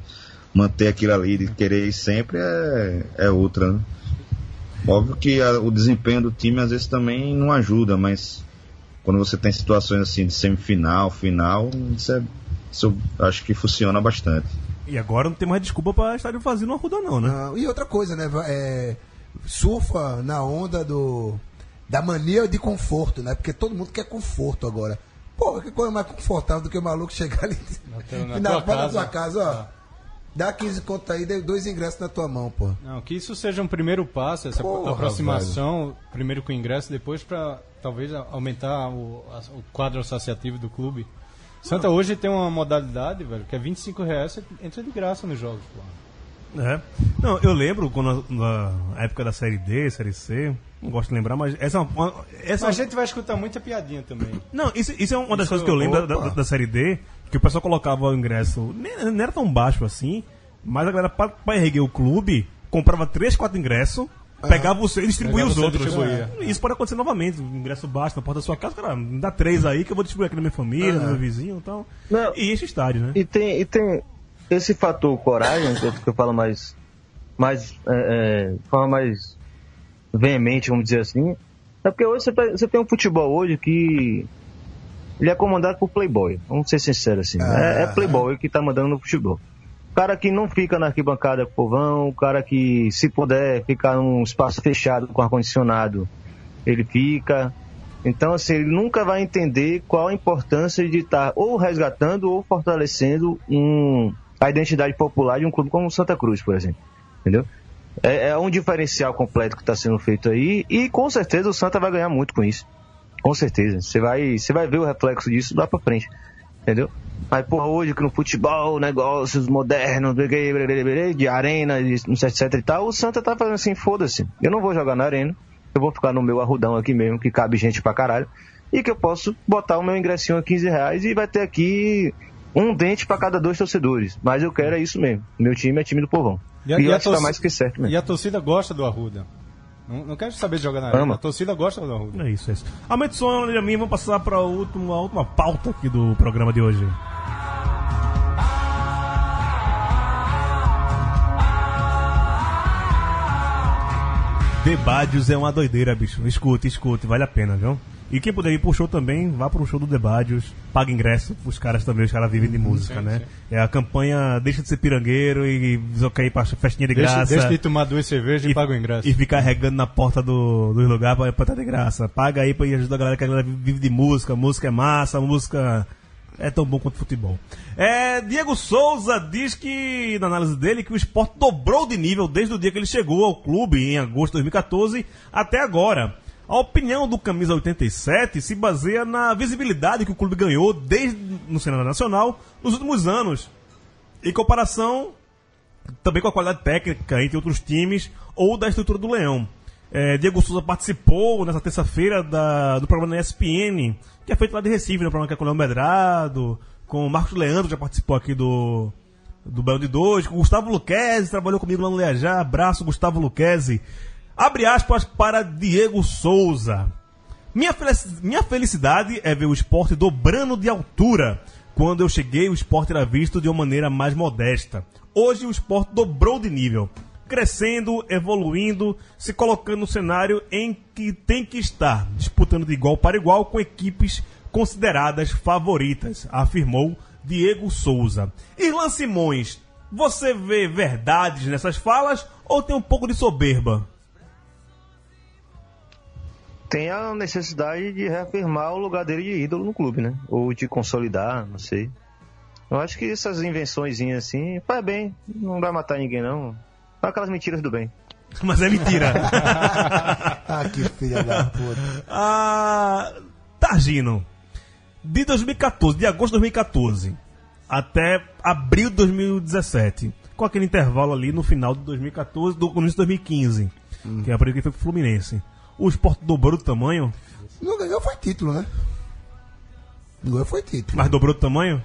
Speaker 4: manter aquilo ali, de querer ir sempre é, é outra, né? Óbvio que a- o desempenho do time às vezes também não ajuda, mas quando você tem situações assim de semifinal, final, isso, é, isso eu acho que funciona bastante.
Speaker 1: E agora não tem mais desculpa pra estádio vazio no Arruda, não, né?
Speaker 2: Não, e outra coisa, né? é, surfa na onda do da mania de conforto, né? Porque todo mundo quer conforto agora. Pô, que coisa mais confortável do que o maluco chegar ali
Speaker 3: na
Speaker 2: e na
Speaker 3: tua
Speaker 2: porta da
Speaker 3: casa.
Speaker 2: sua casa, ó. Dá 15 conto aí, dê dois ingressos na tua mão, pô.
Speaker 3: Não, que isso seja um primeiro passo, essa
Speaker 2: Porra,
Speaker 3: aproximação, primeiro com o ingresso, depois para talvez aumentar o, o quadro associativo do clube. Santa hoje tem uma modalidade, velho, que é 25 reais, você entra de graça nos jogos, pô.
Speaker 1: É. Não, eu lembro quando na época da série D, série C, não gosto de lembrar, mas essa é uma, essa
Speaker 3: Mas a gente vai escutar muita piadinha também.
Speaker 1: Não, isso, isso é uma das
Speaker 3: Isso-
Speaker 1: coisas que eu lembro da,
Speaker 2: opa.
Speaker 1: da- da série D, que o pessoal colocava o ingresso, nem, não era tão baixo assim, mas a galera, pra, pra erguer o clube, comprava 3, 4 ingressos, pegava o seu e distribuía
Speaker 3: Pegava
Speaker 1: os
Speaker 3: e
Speaker 1: outros.
Speaker 3: distribuía.
Speaker 1: É. Isso pode acontecer novamente, o ingresso baixo na porta da sua casa, cara, me dá três aí que eu vou distribuir aqui na minha família, no meu vizinho e tal.
Speaker 6: Não.
Speaker 1: E enche o estádio, né?
Speaker 6: E tem, e tem esse fator coragem, que eu, falo mais, mais é, é, de forma mais veemente, vamos dizer assim. É porque hoje você, pe- você tem um futebol hoje que ele é comandado por playboy, vamos ser sinceros assim. É, é playboy que tá mandando no futebol. O cara que não fica na arquibancada com o povão, o cara que, se puder ficar num espaço fechado com ar-condicionado, ele fica. Então, assim, ele nunca vai entender qual a importância de estar ou resgatando ou fortalecendo um, a identidade popular de um clube como o Santa Cruz, por exemplo. Entendeu? É, é um diferencial completo que está sendo feito aí e com certeza o Santa vai ganhar muito com isso. Com certeza. Você vai, você vai ver o reflexo disso lá pra frente. Entendeu? Aí, porra, hoje que no futebol, negócios modernos, de arena, etc e tal, o Santa tá fazendo assim, foda-se. Eu não vou jogar na arena, eu vou ficar no meu arrudão aqui mesmo, que cabe gente pra caralho, e que eu posso botar o meu ingressinho a 15 reais e vai ter aqui um dente pra cada dois torcedores. Mas eu quero é isso mesmo. Meu time é time do povão. E, eu acho que tá
Speaker 3: torci-
Speaker 6: mais que certo mesmo.
Speaker 3: E a torcida gosta do Arruda. Não, não quero saber de jogar na arena.
Speaker 6: Ama.
Speaker 3: A torcida gosta do Arruda.
Speaker 1: É isso, é isso. Aumenta o som, a mim, vamos passar para a última, a última pauta aqui do programa de hoje. Debádios é uma doideira, bicho. Escute, escute, vale a pena, viu? E quem puder ir pro show também, vá pro show do Debádios, paga ingresso, os caras também, os caras vivem de música,
Speaker 3: sim,
Speaker 1: né?
Speaker 3: sim.
Speaker 1: É a campanha Deixa de ser pirangueiro e quer ir pra festinha de
Speaker 3: Deixa,
Speaker 1: graça.
Speaker 3: deixa de tomar duas cervejas e, paga o ingresso.
Speaker 1: E ficar regando na porta do, dos lugares pra, pra estar de graça. Paga aí pra ir ajudar a galera que a galera vive de música. Música é massa, música é tão bom quanto futebol. É, Diego Souza diz que, na análise dele, que o esporte dobrou de nível desde o dia que ele chegou ao clube, em agosto de 2014, até agora. A opinião do Camisa 87 se baseia na visibilidade que o clube ganhou desde no cenário nacional nos últimos anos. Em comparação também com a qualidade técnica entre outros times ou da estrutura do Leão. É, Diego Souza participou nessa terça-feira do programa da ESPN, que é feito lá de Recife, no programa que é com o Leão Medrado, com o Marcos Leandro, já participou aqui do, do Belo de Dois, com o Gustavo Luquezzi, trabalhou comigo lá no Leajá, abraço Gustavo Luquezzi. Abre aspas para Diego Souza. Minha, felici- minha felicidade é ver o esporte dobrando de altura. Quando eu cheguei, o esporte era visto de uma maneira mais modesta. Hoje, o esporte dobrou de nível, crescendo, evoluindo, se colocando no cenário em que tem que estar, disputando de igual para igual com equipes consideradas favoritas, afirmou Diego Souza. Irlan Simões, você vê verdades nessas falas ou tem um pouco de soberba?
Speaker 6: Tem a necessidade de reafirmar o lugar dele de ídolo no clube, né? Ou de consolidar, não sei. Eu acho que essas invenções assim, faz bem, não vai matar ninguém não. São aquelas mentiras do bem.
Speaker 1: Mas é mentira.
Speaker 2: Ah, que filha da puta.
Speaker 1: Ah, Targino, de 2014, de agosto de 2014 até abril de 2017, com aquele intervalo ali no final de 2014, do começo de 2015, que é a período que foi pro Fluminense. O esporte dobrou de tamanho,
Speaker 2: Não ganhou foi título, né? Não ganhou foi título.
Speaker 1: mas dobrou de tamanho?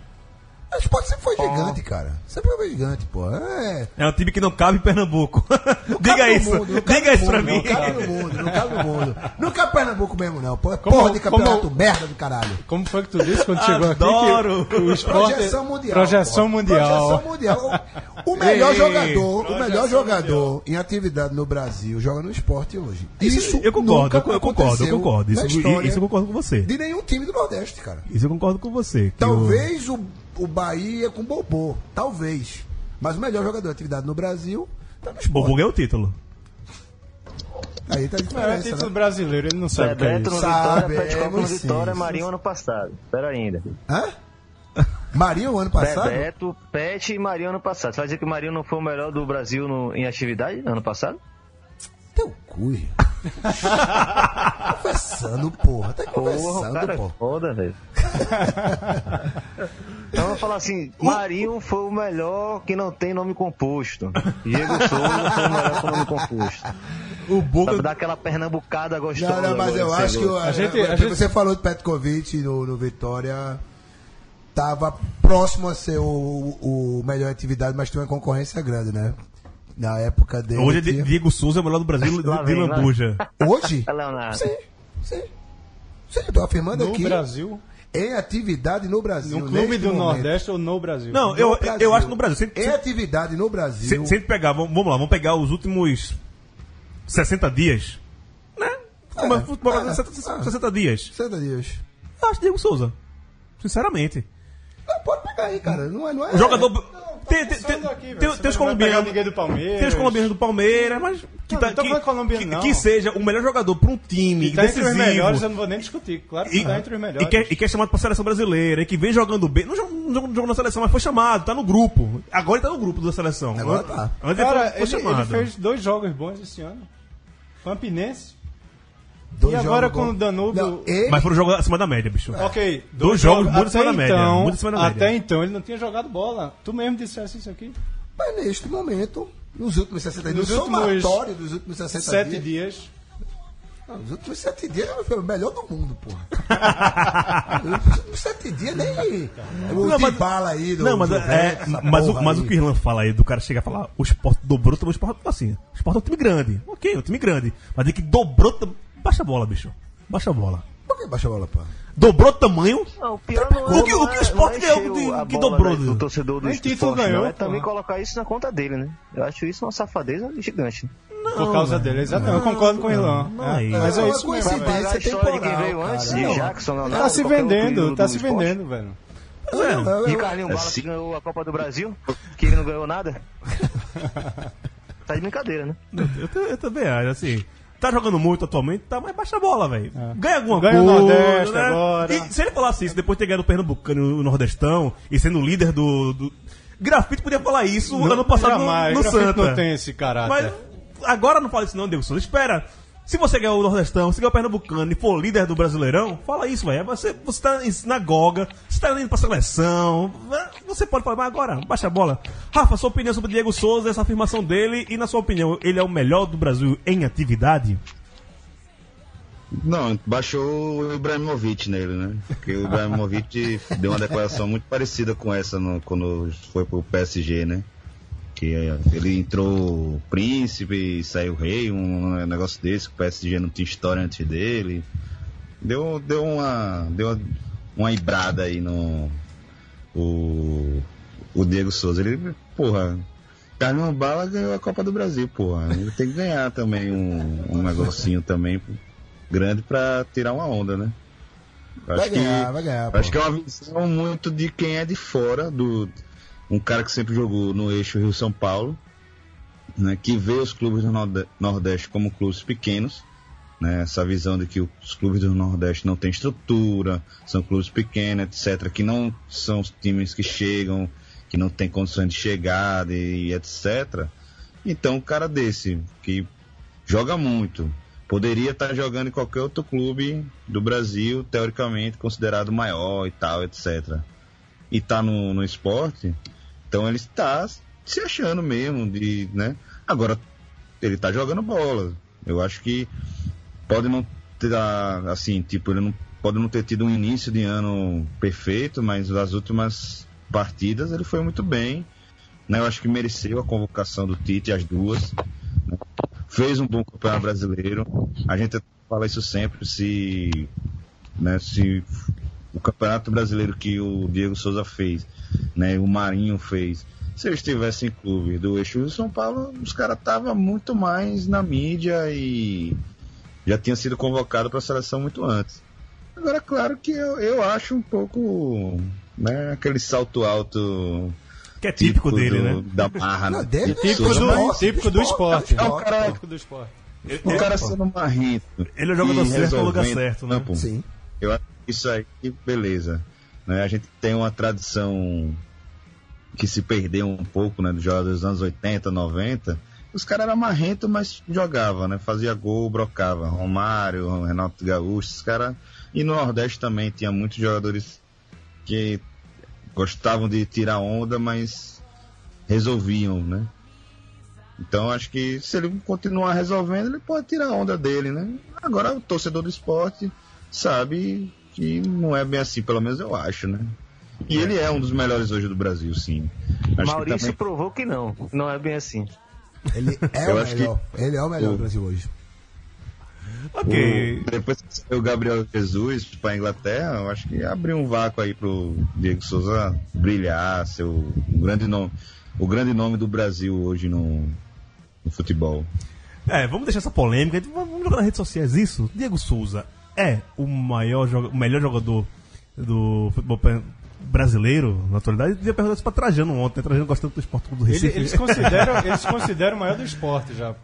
Speaker 2: O esporte sempre foi gigante, cara. Sempre foi gigante, pô. É.
Speaker 1: É um time que não cabe em Pernambuco.
Speaker 2: Não
Speaker 1: Diga isso.
Speaker 2: mundo,
Speaker 1: Diga isso pra
Speaker 2: mundo,
Speaker 1: mim.
Speaker 2: Não cabe no mundo, não cabe no mundo. Não cabe Pernambuco mesmo, não. Pô, é
Speaker 3: Como-
Speaker 2: porra de campeonato
Speaker 3: como-
Speaker 2: merda do caralho.
Speaker 3: Como foi que tu disse quando chegou
Speaker 1: Adoro.
Speaker 3: aqui? Que o esporte...
Speaker 2: Projeção mundial.
Speaker 3: Projeção
Speaker 2: pô.
Speaker 3: mundial.
Speaker 2: Projeção mundial. O, melhor
Speaker 1: Ei,
Speaker 2: jogador, o melhor jogador em atividade no Brasil joga no esporte hoje. Isso
Speaker 1: eu concordo,
Speaker 2: nunca
Speaker 1: eu concordo, eu
Speaker 2: aconteceu
Speaker 1: concordo. Isso, isso eu concordo com você.
Speaker 2: De nenhum time do Nordeste, cara.
Speaker 1: Isso eu concordo com você.
Speaker 2: Talvez o, o Bahia com Bobô. Talvez. Mas o melhor jogador de atividade no Brasil tá no
Speaker 1: O
Speaker 2: esporte.
Speaker 1: Bobo ganhou o título.
Speaker 2: Aí tá a
Speaker 3: É
Speaker 2: diferença.
Speaker 3: título
Speaker 2: né?
Speaker 3: brasileiro, ele não sabe o que é
Speaker 6: Bebeto no
Speaker 3: isso.
Speaker 6: Vitória, Pet Copa no Vitória,
Speaker 2: sim.
Speaker 6: Marinho ano passado. Espera ainda.
Speaker 2: Hã? Marinho, ano passado?
Speaker 6: Bebeto, Pet e Marinho ano passado. Você vai dizer que o Marinho não foi o melhor do Brasil no- em atividade ano passado?
Speaker 2: Teu cu. irmão. conversando, porra. Tá
Speaker 6: Porra, o
Speaker 2: conversando,
Speaker 6: cara é foda, velho. então eu vou falar assim, Marinho foi o melhor que não tem nome composto. Diego Souza foi o melhor com nome composto.
Speaker 1: O Boca.
Speaker 6: Sabe dar aquela pernambucada gostosa.
Speaker 2: Não, não, mas eu
Speaker 6: ser
Speaker 2: acho que
Speaker 3: A gente-
Speaker 2: é,
Speaker 3: a gente-
Speaker 2: você falou de Petkovic no, no Vitória. Tava próximo a ser o, o melhor atividade, mas tinha uma concorrência grande, né? Na época dele.
Speaker 1: Hoje é Diego Souza é o melhor do Brasil
Speaker 6: Lá
Speaker 1: de
Speaker 6: vem, lá.
Speaker 1: Lambuja.
Speaker 2: Hoje?
Speaker 6: É Leonardo.
Speaker 2: Sim, sim. Sim, eu tô afirmando
Speaker 3: No
Speaker 2: aqui.
Speaker 3: Brasil,
Speaker 2: Em atividade no Brasil.
Speaker 3: no clube do
Speaker 2: momento.
Speaker 3: Nordeste ou no Brasil?
Speaker 1: Não,
Speaker 2: No
Speaker 1: eu, eu,
Speaker 2: Brasil.
Speaker 1: eu acho que no Brasil. Se,
Speaker 2: Em atividade no Brasil.
Speaker 1: se, se a gente pegar, vamos, vamos lá, vamos pegar os últimos 60 dias. Né? Como é, futebol
Speaker 2: é,
Speaker 1: brasileiro, 60, 60 dias.
Speaker 2: 60 dias.
Speaker 1: Eu acho Diego Souza. Sinceramente.
Speaker 2: Não, pode pegar aí, cara. Não é. Não é
Speaker 1: O jogador. Tem, tem, tem,
Speaker 3: daqui, velho.
Speaker 1: tem, tem os colombianos.
Speaker 3: ninguém do Palmeiras.
Speaker 1: Tem os colombianos do Palmeiras, mas. Que,
Speaker 3: Não,
Speaker 1: tá, que, que, que seja o melhor jogador para um time
Speaker 3: Que tá entre os
Speaker 1: decisivo.
Speaker 3: melhores, eu não vou nem discutir. Claro que
Speaker 1: E,
Speaker 3: tá entre os
Speaker 1: e,
Speaker 3: melhores.
Speaker 1: que, e que é chamado pra seleção brasileira, e que vem jogando bem. Não jogou, na seleção, mas foi chamado, tá no grupo. Agora ele tá no grupo da seleção.
Speaker 2: Agora tá.
Speaker 1: Antes
Speaker 3: Cara,
Speaker 1: foi,
Speaker 3: ele,
Speaker 1: foi
Speaker 3: ele
Speaker 1: chamado.
Speaker 3: fez dois jogos bons esse ano. Campinense.
Speaker 2: Dois
Speaker 3: e agora
Speaker 2: jogos
Speaker 3: com o. Danúbio-
Speaker 2: Não, ele-
Speaker 1: Mas foram jogos acima da média, bicho.
Speaker 3: Ok.
Speaker 1: Dois jogos muito
Speaker 3: até
Speaker 1: acima da média,
Speaker 3: Então,
Speaker 1: muito acima da média.
Speaker 3: Até então ele não tinha jogado bola. Tu mesmo dissesse isso aqui.
Speaker 2: Mas neste momento, nos últimos 60 dias,
Speaker 3: Nos
Speaker 2: no
Speaker 3: últimos
Speaker 2: somatório dos últimos 60
Speaker 3: Sete
Speaker 2: dias.
Speaker 3: dias.
Speaker 2: Não, os últimos 7 dias foi o melhor do mundo, porra. os últimos 7 dias nem. O
Speaker 1: Não, mas-
Speaker 2: bala aí do.
Speaker 1: Não, mas, é, mas, o, mas o que o Irlan fala aí, do cara chegar e falar, o esporte dobrou, também o esporte assim. O esporte é um time grande. Ok, é um time grande. Mas de que dobrou. Baixa a bola, bicho. Baixa a bola.
Speaker 2: Por que baixa a bola, pô?
Speaker 1: Dobrou tamanho.
Speaker 6: Não, o pior não
Speaker 1: O que-
Speaker 6: não
Speaker 1: o que o Sport
Speaker 6: não é
Speaker 1: ganhou de- que dobrou,
Speaker 6: do
Speaker 1: né?
Speaker 6: torcedor do
Speaker 3: Nem título
Speaker 6: esporte,
Speaker 3: ganhou,
Speaker 6: não. É também
Speaker 3: porra.
Speaker 6: colocar isso na conta dele, né? Eu acho isso uma safadeza gigante.
Speaker 3: por causa dele, exatamente. Eu concordo com o Irlan.
Speaker 1: não,
Speaker 3: É,
Speaker 1: aí.
Speaker 3: mas é
Speaker 2: Não,
Speaker 3: isso
Speaker 2: é
Speaker 3: mesmo.
Speaker 2: coincidência. Temporal,
Speaker 6: veio antes,
Speaker 2: cara.
Speaker 6: de
Speaker 2: Não.
Speaker 6: Jackson, Leonardo,
Speaker 3: Tá se vendendo, tá
Speaker 6: do
Speaker 3: se
Speaker 6: esporte.
Speaker 3: vendendo, velho.
Speaker 1: É.
Speaker 6: E Carlinhos Bala que ganhou a Copa do Brasil, que ele não ganhou nada. tá de brincadeira, né?
Speaker 1: Eu, eu também acho, assim. Tá jogando muito atualmente, tá, mas baixa a bola, velho. Ganha alguma
Speaker 3: Ganha o
Speaker 1: coisa.
Speaker 3: Nordeste
Speaker 1: né?
Speaker 3: agora.
Speaker 1: E se ele falasse isso depois de ter ganhado o Pernambucano e o Nordestão e sendo líder do. do... Grafite podia falar isso ano passado no-
Speaker 3: Jamais,
Speaker 1: no,
Speaker 3: Grafite
Speaker 1: Santa.
Speaker 3: não tem esse caráter.
Speaker 1: Mas agora não fala isso, não, Souza. Espera. Se você ganhar o Nordestão, se ganhar o Pernambucano e for líder do Brasileirão, fala isso, velho. Você, você tá em sinagoga, você tá indo pra seleção. Você pode falar, mas agora, baixa a bola. Rafa, sua opinião sobre o Diego Souza, essa afirmação dele, e na sua opinião, ele é o melhor do Brasil em atividade?
Speaker 4: Não, baixou o Ibrahimovic nele, né? Porque o Ibrahimovic deu uma declaração muito parecida com essa no- quando foi pro PSG, né? Que ele entrou príncipe e saiu rei, um negócio desse, que o PSG não tinha história antes dele. Deu, deu uma. Deu uma, uma ibrada aí no. O, o Diego Souza. Ele, porra, Carlinhos Bala ganhou a Copa do Brasil, porra. Ele tem que ganhar também um, um negocinho também grande pra tirar uma onda, né? Eu
Speaker 2: Vai
Speaker 4: Acho que,
Speaker 2: ganhar, vai ganhar.
Speaker 4: acho que é uma visão muito de quem é de fora, do um cara que sempre jogou no eixo Rio-São Paulo, né, que vê os clubes do Norde- Nordeste como clubes pequenos, né, essa visão de que os clubes do Nordeste não têm estrutura, são clubes pequenos, etc., que não são os times que chegam, que não têm condições de chegada e etc. Então, um cara desse, que joga muito, poderia estar jogando em qualquer outro clube do Brasil, teoricamente considerado maior e tal, etc. E tá no, no esporte, então ele está se achando mesmo de, né? Agora ele tá jogando bola. Eu acho que pode não ter assim, tipo, ele não pode não ter tido um início de ano perfeito, mas as últimas partidas, ele foi muito bem. Né? Eu acho que mereceu a convocação do Tite, as duas. né? Fez um bom campeonato brasileiro. A gente fala isso sempre, se, né, se o campeonato brasileiro que o Diego Souza fez, né, o Marinho fez, se eles tivessem clube do eixo do São Paulo, os caras estavam muito mais na mídia e já tinham sido convocados para a seleção muito antes. Agora, claro que eu, eu acho um pouco né, aquele salto alto
Speaker 1: Que é típico, dele,
Speaker 4: do-
Speaker 1: né?
Speaker 4: da marra.
Speaker 2: Não,
Speaker 4: né?
Speaker 2: dele
Speaker 4: De
Speaker 2: é
Speaker 3: Típico do,
Speaker 4: mas
Speaker 3: típico do esporte.
Speaker 4: É um cara-
Speaker 3: Típico do esporte.
Speaker 4: o cara sendo marrento.
Speaker 1: Ele é o jogador certo no lugar certo, né?
Speaker 4: campo,
Speaker 2: Sim.
Speaker 4: Eu acho isso aí, beleza. Né? A gente tem uma tradição que se perdeu um pouco, né? Dos jogadores dos anos 80, 90. Os caras eram marrentos, mas jogavam, né? Fazia gol, brocava. Romário, Renato Gaúcho, os caras. E no Nordeste também tinha muitos jogadores que gostavam de tirar onda, mas resolviam, né? Então acho que se ele continuar resolvendo, ele pode tirar a onda dele, né? Agora o torcedor do esporte sabe que não é bem assim, pelo menos eu acho, né? E ele é um dos melhores hoje do Brasil, sim. Acho
Speaker 6: Maurício
Speaker 4: que também
Speaker 6: provou que não. Não é bem assim.
Speaker 2: Ele é
Speaker 4: Eu
Speaker 2: o
Speaker 4: acho que-
Speaker 2: melhor. Ele é o melhor
Speaker 4: o-
Speaker 2: do Brasil hoje.
Speaker 1: Ok.
Speaker 4: o- depois que saiu o Gabriel Jesus para Inglaterra, eu acho que abriu um vácuo aí pro Diego Souza brilhar, ser o grande nome, o grande nome do Brasil hoje no, no futebol.
Speaker 1: É, vamos deixar essa polêmica. Vamos jogar nas redes sociais isso. Diego Souza é o maior o melhor jogador do futebol brasileiro na atualidade. Eu ia perguntar isso pra Trajano ontem. né? Trajano gostando do esporte do
Speaker 3: Ele-
Speaker 1: Recife.
Speaker 3: eles, consideram, eles consideram o maior do esporte já.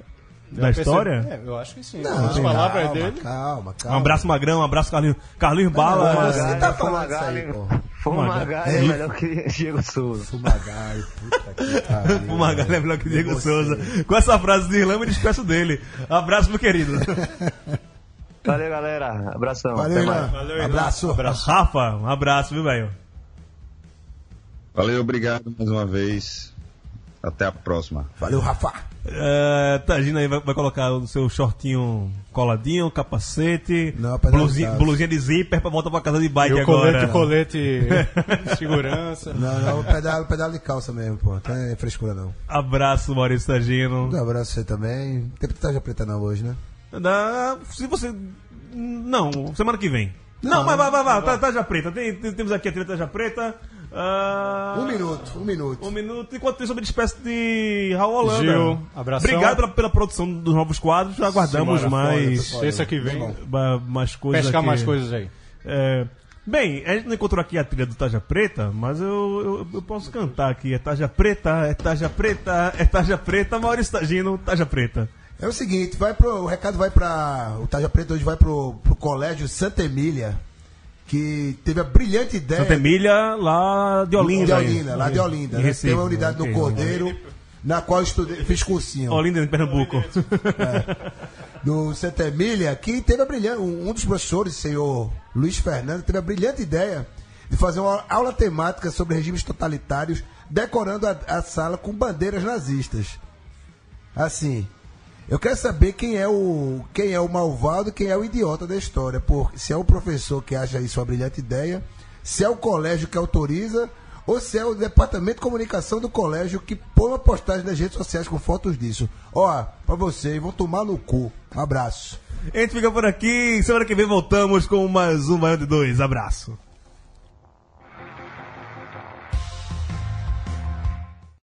Speaker 1: Da
Speaker 3: Já
Speaker 1: história?
Speaker 3: percebi- É, eu acho que sim.
Speaker 2: Não,
Speaker 3: As palavras
Speaker 2: calma,
Speaker 3: dele.
Speaker 2: Calma,
Speaker 1: Um
Speaker 2: calma.
Speaker 1: abraço Magrão, um abraço Carlinhos, Carlinhos Bala.
Speaker 2: Mas
Speaker 6: Fumagalli,
Speaker 2: você tá falando isso
Speaker 6: Fumagalli,
Speaker 2: aí, pô.
Speaker 6: Fumagalli é
Speaker 1: É.
Speaker 6: melhor que Diego Souza.
Speaker 2: Fumagalli, puta que pariu.
Speaker 1: O Magalhães é melhor que Diego. Souza. Com essa frase de Irlanda, eu me despeço dele. Abraço, meu querido.
Speaker 6: Valeu, galera. Abração.
Speaker 2: Valeu,
Speaker 6: Até mais.
Speaker 2: Ilan.
Speaker 3: Valeu, Ilan.
Speaker 2: Abraço.
Speaker 1: Rafa, um abraço, viu, velho?
Speaker 4: Valeu, obrigado mais uma vez. Até a próxima.
Speaker 2: Valeu, Rafa.
Speaker 1: É, Tagina aí vai, vai colocar o seu shortinho coladinho, capacete,
Speaker 2: Não, rapaz, não
Speaker 1: blusinha,
Speaker 2: sabe.
Speaker 1: blusinha de zíper pra voltar pra casa de bike
Speaker 3: E o
Speaker 1: agora.
Speaker 3: colete, o colete segurança.
Speaker 2: Não, não, pedalo, pedalo de calça mesmo, pô. Não tem frescura, não.
Speaker 1: Abraço, Maurício Tagino.
Speaker 2: Um abraço você também. Tem tarja preta não hoje, né?
Speaker 1: Da- se você. Não, semana que vem. Não,
Speaker 2: Não,
Speaker 1: mas vai, vai, vai. Tá, Tarja Preta. Tem- tem- temos aqui a trilha Tarja Preta. Ah,
Speaker 2: Um minuto, um minuto.
Speaker 1: Um minuto. Enquanto isso, eu me despeço de Raul Holanda.
Speaker 3: Gil, abração.
Speaker 1: Obrigado pela, pela produção dos novos quadros. Aguardamos
Speaker 3: Simbora,
Speaker 1: mais,
Speaker 2: foda,
Speaker 3: Terça que vem.
Speaker 2: Bom.
Speaker 1: ba- mais coisas.
Speaker 3: Pescar
Speaker 1: aqui.
Speaker 3: mais coisas aí.
Speaker 1: É, bem, a gente não encontrou aqui a trilha do Taja Preta, mas eu, eu, eu posso cantar aqui. É Taja Preta, é Taja Preta, é Taja Preta, Maurício Tagino, Taja Preta.
Speaker 2: É o seguinte, vai pro, o recado vai pra. O Tarja Preta hoje vai pro, pro colégio Santa Emília, que teve a brilhante ideia.
Speaker 1: Santa Emília, lá de Olinda.
Speaker 2: De
Speaker 1: aí.
Speaker 2: Olinda, lá de Olinda. Né?
Speaker 1: Recife,
Speaker 2: Tem uma unidade no Cordeiro, na qual eu estudei, fiz cursinho.
Speaker 1: Olinda, em Pernambuco.
Speaker 2: do Santa Emília, que teve a brilhante, um dos professores, o senhor Luiz Fernando, teve a brilhante ideia de fazer uma aula temática sobre regimes totalitários, decorando a, a sala com bandeiras nazistas. Assim, eu quero saber quem é o quem é o malvado quem é o idiota da história, por se é o professor que acha isso uma brilhante ideia, se é o colégio que autoriza ou se é o departamento de comunicação do colégio que põe uma postagem nas redes sociais com fotos disso. Ó, pra vocês, vão tomar no cu. Um abraço.
Speaker 1: a gente fica por aqui. Semana que vem voltamos com mais um Baiano de Dois. Abraço.